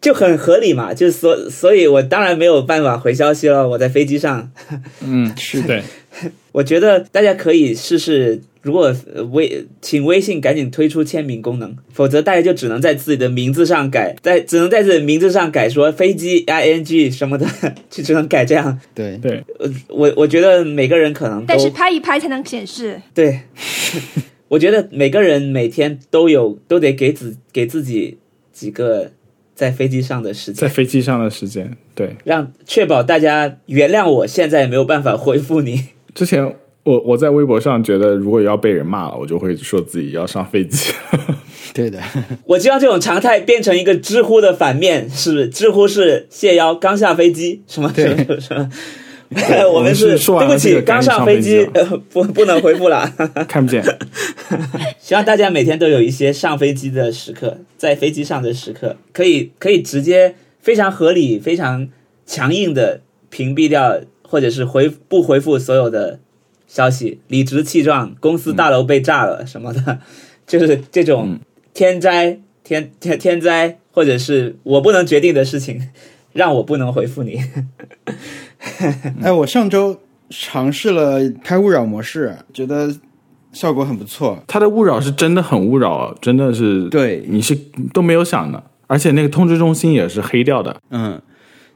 就很合理嘛，就所所以，我当然没有办法回消息了，我在飞机上，[laughs] 嗯，是的。[laughs] 我觉得大家可以试试，如果微请微信赶紧推出签名功能，否则大家就只能在自己的名字上改，在只能在自己名字上改说飞机 i n g 什么的，就只能改这样。对对，我我觉得每个人可能但是拍一拍才能显示。对，我觉得每个人每天都有都得给自给自己几个在飞机上的时间，在飞机上的时间，对，让确保大家原谅我现在没有办法回复你。之前我我在微博上觉得，如果要被人骂了，我就会说自己要上飞机。[laughs] 对的，[laughs] 我希望这种常态变成一个知乎的反面，是知乎是谢邀刚下飞机什么什么什么。[laughs] 我们是对不起，刚上飞机，不不能回复了，[laughs] 看不见。[laughs] 希望大家每天都有一些上飞机的时刻，在飞机上的时刻，可以可以直接非常合理、非常强硬的屏蔽掉。或者是回不回复所有的消息，理直气壮，公司大楼被炸了什么的，就是这种天灾天天天灾，或者是我不能决定的事情，让我不能回复你。[laughs] 哎，我上周尝试了开勿扰模式，觉得效果很不错。它的勿扰是真的很勿扰，真的是对你是都没有响的，而且那个通知中心也是黑掉的。嗯，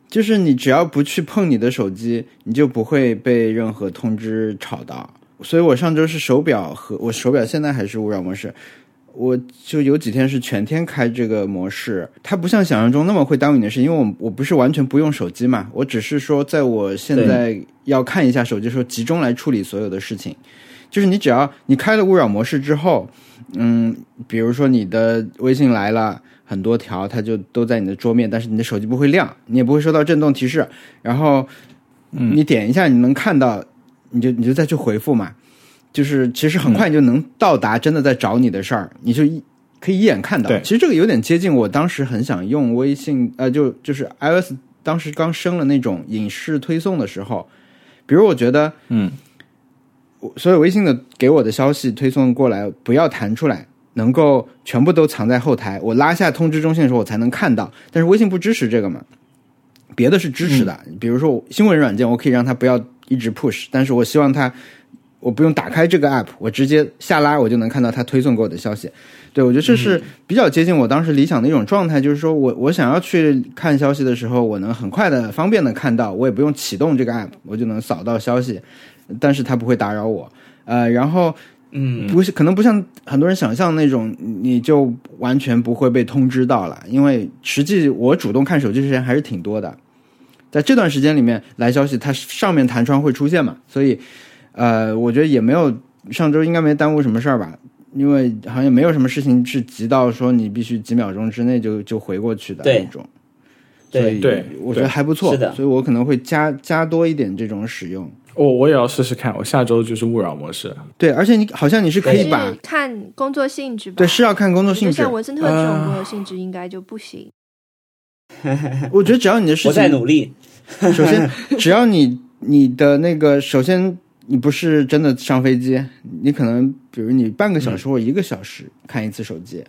就是你只要不去碰你的手机，你就不会被任何通知吵到。所以我上周是手表和我手表现在还是勿扰模式，我就有几天是全天开这个模式。它不像想象中那么会耽误你的事，因为我我不是完全不用手机嘛，我只是说在我现在要看一下手机的时候，集中来处理所有的事情。就是你只要你开了勿扰模式之后，嗯，比如说你的微信来了。很多条，它就都在你的桌面，但是你的手机不会亮，你也不会收到震动提示。然后你点一下，你能看到，你就你就再去回复嘛。就是其实很快你就能到达真的在找你的事儿，你就一可以一眼看到。其实这个有点接近我当时很想用微信，呃，就就是 iOS 当时刚升了那种影视推送的时候，比如我觉得，嗯，我所有微信的给我的消息推送过来，不要弹出来。能够全部都藏在后台，我拉下通知中心的时候，我才能看到。但是微信不支持这个嘛？别的是支持的，比如说新闻软件，我可以让它不要一直 push，但是我希望它，我不用打开这个 app，我直接下拉，我就能看到它推送给我的消息。对我觉得这是比较接近我当时理想的一种状态，就是说我我想要去看消息的时候，我能很快的、方便的看到，我也不用启动这个 app，我就能扫到消息，但是它不会打扰我。呃，然后。嗯，不是，可能不像很多人想象那种，你就完全不会被通知到了。因为实际我主动看手机时间还是挺多的，在这段时间里面来消息，它上面弹窗会出现嘛，所以呃，我觉得也没有上周应该没耽误什么事儿吧，因为好像也没有什么事情是急到说你必须几秒钟之内就就回过去的那种。所以对，我觉得还不错，是的所以我可能会加加多一点这种使用。我我也要试试看，我下周就是勿扰模式。对，而且你好像你是可以把看工作性质吧？对是要看工作性质就像，文森特这种工作性质应该就不行。我觉得只要你的事我情在努力。首先，[laughs] 只要你你的那个，首先你不是真的上飞机，你可能比如你半个小时或一个小时看一次手机，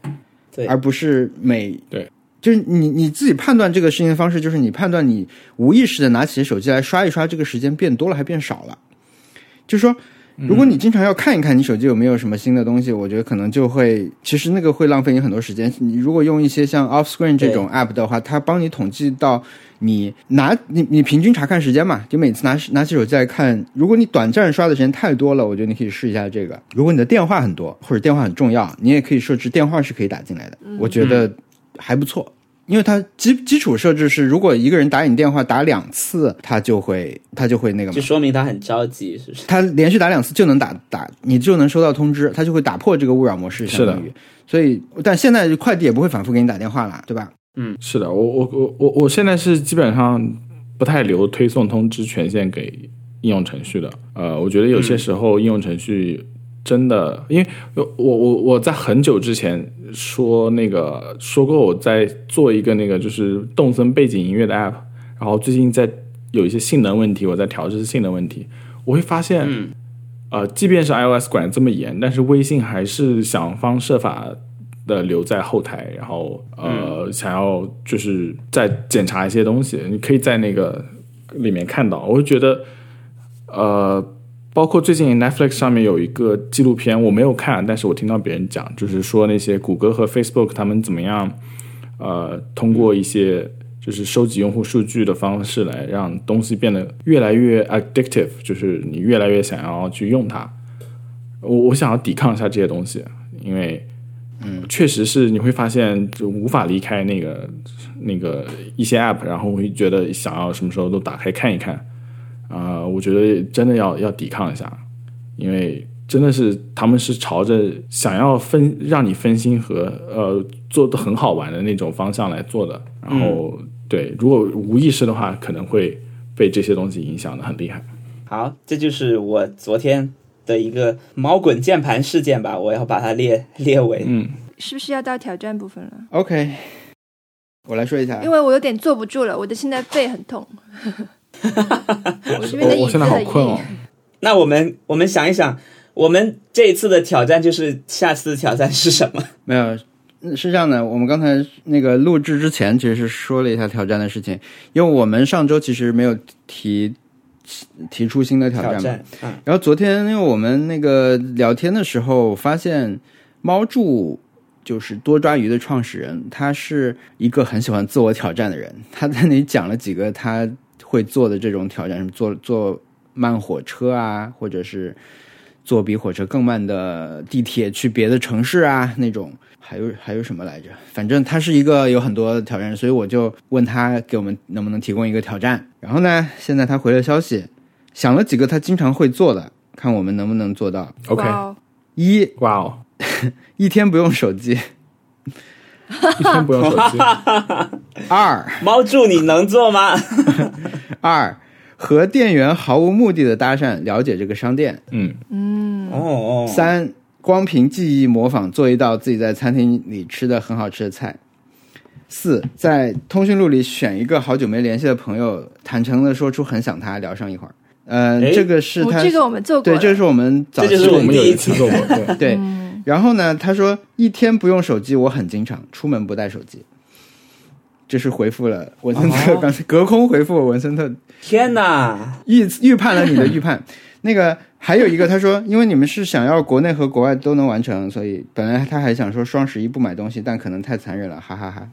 对。而不是每对，就是你你自己判断这个事情的方式，就是你判断你无意识的拿起手机来刷一刷，这个时间变多了还变少了，就是说。如果你经常要看一看你手机有没有什么新的东西，我觉得可能就会，其实那个会浪费你很多时间。你如果用一些像 Off Screen 这种 app 的话，它帮你统计到你拿你你平均查看时间嘛，就每次拿拿起手机来看，如果你短暂刷的时间太多了，我觉得你可以试一下这个。如果你的电话很多或者电话很重要，你也可以设置电话是可以打进来的，我觉得还不错。因为它基基础设置是，如果一个人打你电话打两次，他就会他就会那个嘛就，说明他很着急，是不是？他连续打两次就能打打，你就能收到通知，他就会打破这个勿扰模式，相当于。所以，但现在快递也不会反复给你打电话了，对吧？是的，我我我我我现在是基本上不太留推送通知权限给应用程序的。呃，我觉得有些时候应用程序真的，因为我我我我在很久之前说那个说过我在做一个那个就是动森背景音乐的 app，然后最近在有一些性能问题，我在调试性能问题，我会发现，嗯呃，即便是 iOS 管得这么严，但是微信还是想方设法的留在后台，然后呃，想要就是再检查一些东西，你可以在那个里面看到。我会觉得，呃，包括最近 Netflix 上面有一个纪录片，我没有看，但是我听到别人讲，就是说那些谷歌和 Facebook 他们怎么样，呃，通过一些就是收集用户数据的方式来让东西变得越来越 addictive，就是你越来越想要去用它。我我想要抵抗一下这些东西，因为嗯，确实是你会发现就无法离开那个那个一些 app，然后会觉得想要什么时候都打开看一看。啊、我觉得真的要要抵抗一下，因为真的是他们是朝着想要分让你分心和呃做的很好玩的那种方向来做的。然后、对，如果无意识的话，可能会被这些东西影响的很厉害。好，这就是我昨天的一个猫滚键盘事件吧，我要把它列列为。嗯，是不是要到挑战部分了？OK，我来说一下因，为我有点坐不住了，我的现在背很痛。[laughs] 我这边的椅子我我现在好困哦。那我们我们想一想，我们这一次的挑战就是下次的挑战是什么？[laughs] 没有，嗯是这样的，我们刚才那个录制之前其实是说了一下挑战的事情，因为我们上周其实没有提提出新的挑战嘛。挑战，嗯，然后昨天因为我们那个聊天的时候，发现猫柱就是多抓鱼的创始人，他是一个很喜欢自我挑战的人。他在那里讲了几个他会做的这种挑战，什么坐坐慢火车啊，或者是坐比火车更慢的地铁去别的城市啊那种。还有还有什么来着？反正他是一个有很多挑战，所以我就问他给我们能不能提供一个挑战。然后呢，现在他回了消息，想了几个他经常会做的，看我们能不能做到。OK，一哇哦，[laughs] 一天不用手机，[laughs] 一天不用手机。[laughs] 二猫柱你能做吗？二和店员毫无目的的搭讪，了解这个商店。嗯嗯，哦哦，三光凭记忆模仿做一道自己在餐厅里吃的很好吃的菜。四在通讯录里选一个好久没联系的朋友，坦诚的说出很想他，聊上一会儿。呃，这个是他哦这个我们做过对，这个是我们早期这就是我们有第一次做过，对，然后呢，他说一天不用手机，我很经常出门不带手机。这是回复了文森特，哦 [laughs] 刚才隔空回复文森特天哪！预预判了你的预判。那个还有一个，他说，因为你们是想要国内和国外都能完成，所以本来他还想说双十一不买东西，但可能太残忍了，哈哈哈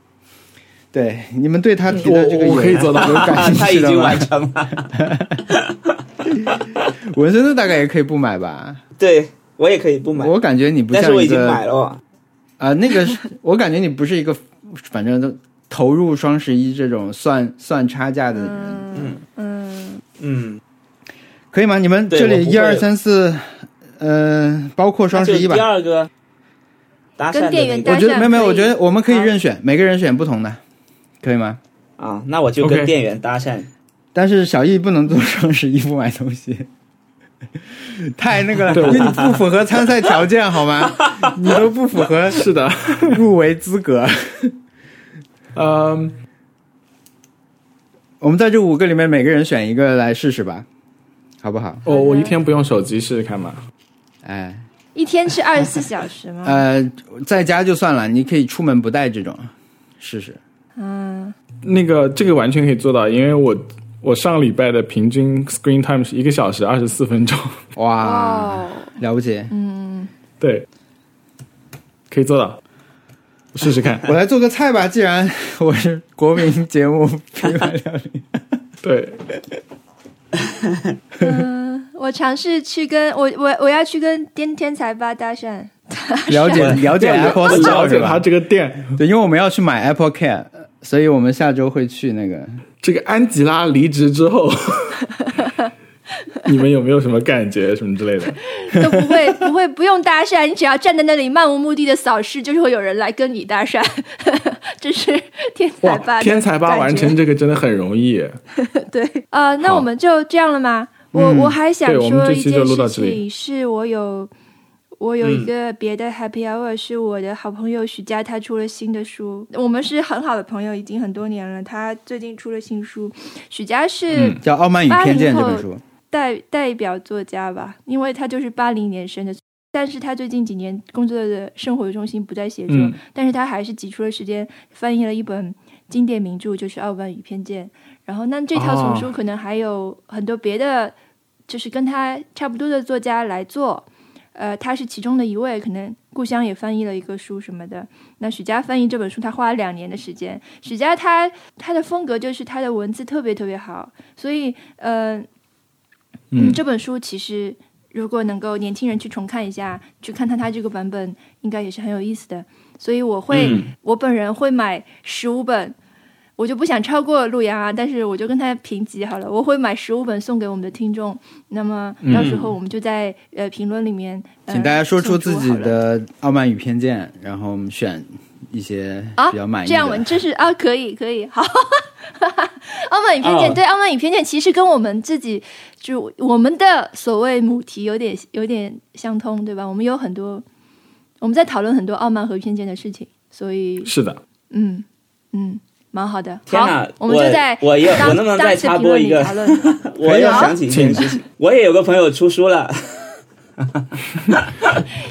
对，你们对他提的这个我我可以有做到有感 [laughs] 兴他已趣的吗经完？成了，文森特大概也可以不买吧？对我也可以不买，我感觉你不像一但是我已经个买了。啊、那个是 [laughs] 我感觉你不是一个，反正都投入双十一这种算算差价的人，嗯嗯，嗯，可以吗？你们这里一二三四，呃，包括双十一吧第？二个搭讪的跟店员搭讪我觉得没有没有，我觉得我们可以任选，每个人选不同的，可以吗？啊，那我就跟店员搭讪。但是小易不能做双十一不买东西，[laughs] 太那个了，[laughs] 因为你不符合参赛条件好吗？[laughs] 你都不符合是的，入围资格。嗯，我们在这五个里面每个人选一个来试试吧，好不好？我我一天不用手机试试看嘛。哎，一天是二十四小时吗？呃，在家就算了，你可以出门不带这种试试。嗯，那个这个完全可以做到，因为我我上礼拜的平均 screen time 是一个小时二十四分钟，哇，哦，了不起！嗯对，可以做到，试试看。[laughs] 我来做个菜吧，既然我是国民节目 [laughs] 平凡料理。对，[laughs] 嗯，我尝试去跟我我我要去跟天天才吧搭讪，[laughs] 了解了解 Apple？了解他这个店，对，因为我们要去买 Apple Care，所以我们下周会去那个。这个安吉拉离职之后，[laughs] [laughs] 你们有没有什么感觉什么之类的？[laughs] 都不会不会不用搭讪，你只要站在那里漫无目的的扫视，就是会有人来跟你搭讪，[laughs] 这是天才吧哇，天才吧完成这个真的很容易。对，呃，那我们就这样了吗？我、嗯我还想说一件这期就录到事情，是我有我有一嗯个别的 happy hour，是我的好朋友许佳，他出了新的书，我们是很好的朋友，已经很多年了。他最近出了新书，许佳是嗯叫《傲慢与偏见》这本书，代代表作家吧，因为他就是八零年生的。但是他最近几年工作的生活重心不在写作，嗯但是他还是挤出了时间翻译了一本经典名著，就是《傲慢与偏见》。然后，那这套丛书哦可能还有很多别的，就是跟他差不多的作家来做。呃，他是其中的一位，可能故乡也翻译了一个书什么的。那许佳翻译这本书，他花了两年的时间。许佳他他的风格就是他的文字特别特别好，所以呃，嗯，这本书其实如果能够年轻人去重看一下，去看看他这个版本，应该也是很有意思的。所以我会，嗯我本人会买十五本，我就不想超过陆阳啊，但是我就跟他评级好了，我会买十五本送给我们的听众。那么到时候我们就在、呃评论里面，呃、请大家说出自己。的傲慢与偏见，然后我们选一些啊比较满意的。这样文，这是啊，可以可以，好。[laughs] 傲慢与偏见，哦对，傲慢与偏见其实跟我们自己就我们的所谓母题有点有点相通，对吧？我们有很多我们在讨论很多傲慢和偏见的事情，所以是的，嗯嗯，蛮好的。天哪好，我们就在我我有当我能不能再插播一个 [laughs] 我又想起一件事情，我也有个朋友出书了，[laughs]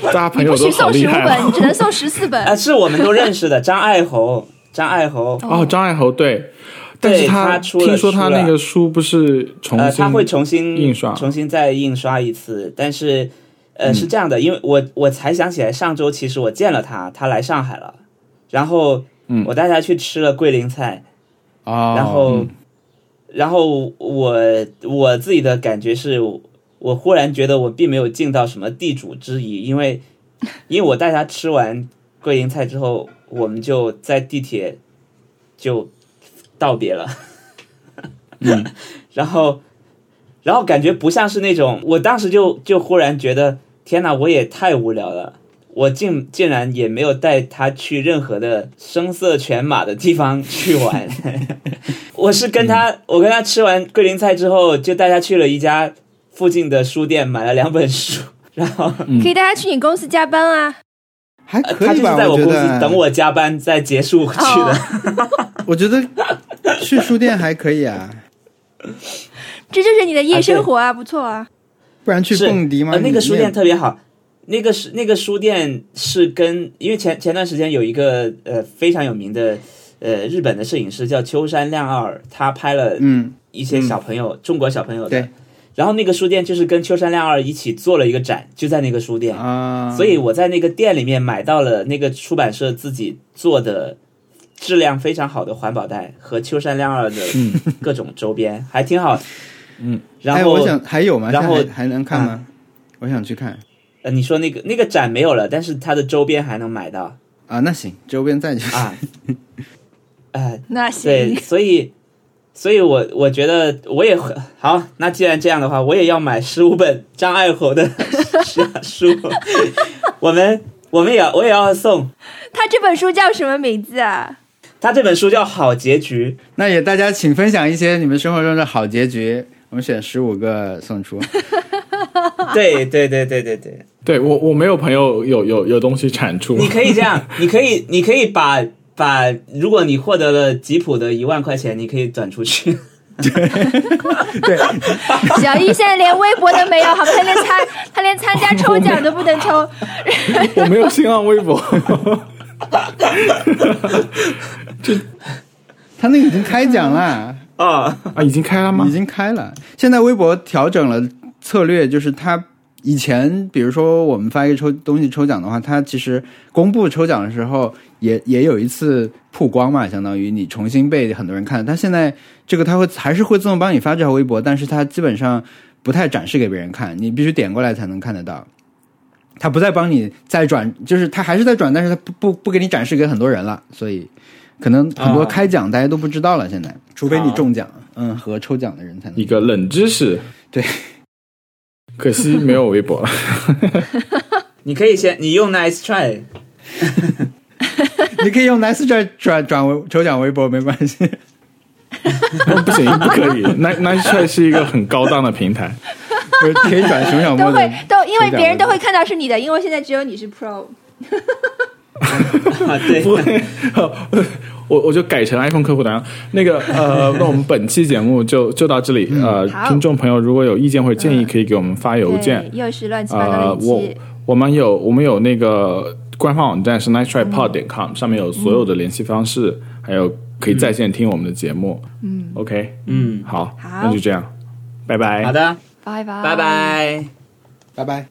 大家朋你友都好不许送十五本，你哦。只能送十四本。[laughs] 啊，是我们都认识的张爱红，张爱红，哦，张爱红对，但是对他出了听说他那个书不是重呃，新他会重新印刷重新再印刷一次，但是呃、嗯。是这样的，因为我我才想起来，上周其实我见了他，他来上海了，然后嗯。我带他去吃了桂林菜，啊，然后、嗯。然后我我自己的感觉是，我忽然觉得我并没有尽到什么地主之谊，因为因为我带他吃完桂林菜之后，我们就在地铁就道别了，嗯，[laughs] 然后然后感觉不像是那种，我当时就就忽然觉得，天哪，我也太无聊了。我竟竟然也没有带他去任何的声色犬马的地方去玩，[laughs] 我是跟他，我跟他吃完桂林菜之后，就带他去了一家附近的书店，买了两本书，然后可以带他去你公司加班啊！还呃他就是可以吧？在我公觉得司等我加班再结束去的。哦 [laughs] 我觉得去书店还可以啊，[laughs] 这就是你的夜生活啊，不错啊。不然去蹦迪吗？呃，那个书店特别好，那个是那个书店是跟因为前前段时间有一个呃非常有名的呃日本的摄影师叫秋山亮二，他拍了嗯，一些小朋友、中国小朋友的，对然后那个书店就是跟秋山亮二一起做了一个展，就在那个书店，啊，所以我在那个店里面买到了那个出版社自己做的。质量非常好的环保袋和秋山亮二的各种周边，还挺好。嗯，哎，然后我想还有吗？然后还还能看吗？我想去看呃，你说那个那个展没有了，但是它的周边还能买到啊。那行，周边再去。啊。[laughs] 呃，那对，行，所以，所以我我觉得我也会好。那既然这样的话，我也要买十五本张爱侯的 [laughs] 书。[laughs] 我们我们也要我也要送 [laughs] 他这本书叫什么名字啊？他这本书叫《好结局那也大家请分享一些你们生活中的好结局，我们选十五个送出。》。对对对对对对，对我我没有朋友有有有东西产出，你可以这样，你可以你可以把把，如果你获得了吉普的一万块钱，你可以转出去。对，小易现在连微博都没有，好，他连参他连参加抽奖都不能抽。我没有新浪微博。[laughs] 这他那个已经开奖了，啊，啊，已经开了吗已？经开了。现在微博调整了策略，就是他以前，比如说我们发一个抽东西抽奖的话，他其实公布抽奖的时候也也有一次曝光嘛，相当于你重新被很多人看。但现在这个它会还是会自动帮你发这条微博，但是它基本上不太展示给别人看，你必须点过来才能看得到。它不再帮你再转，就是它还是在转，但是它不不不给你展示给很多人了，所以可能很多啊开奖大家都不知道了。现在，除非你中奖，嗯，和抽奖的人才能一个冷知识。对，可惜没有微博了。[laughs] [laughs] 你可以先你用 Nice Try，你可以用 Nice 转转转微抽奖微博没关系。哦不行，不可以。Nice Nice Try 是一个很高档的平台。不是可以转熊小都莫的会都因为别人都会看到是你的，因为现在只有你是 Pro。[laughs] 啊，对，不会，我我就改成 iPhone 客户端。那个呃，那我们本期节目就就到这里。呃，听众朋友如果有意见或者建议，可以给我们发邮件。对又是乱七八糟呃，的一我。我们有我们有那个官方网站是 nice trypod 点 com 上面有所有的联系方式还有可以在线听我们的节目。嗯。Ok 嗯。好。那就这样。拜拜。好的。拜拜。拜拜。拜拜。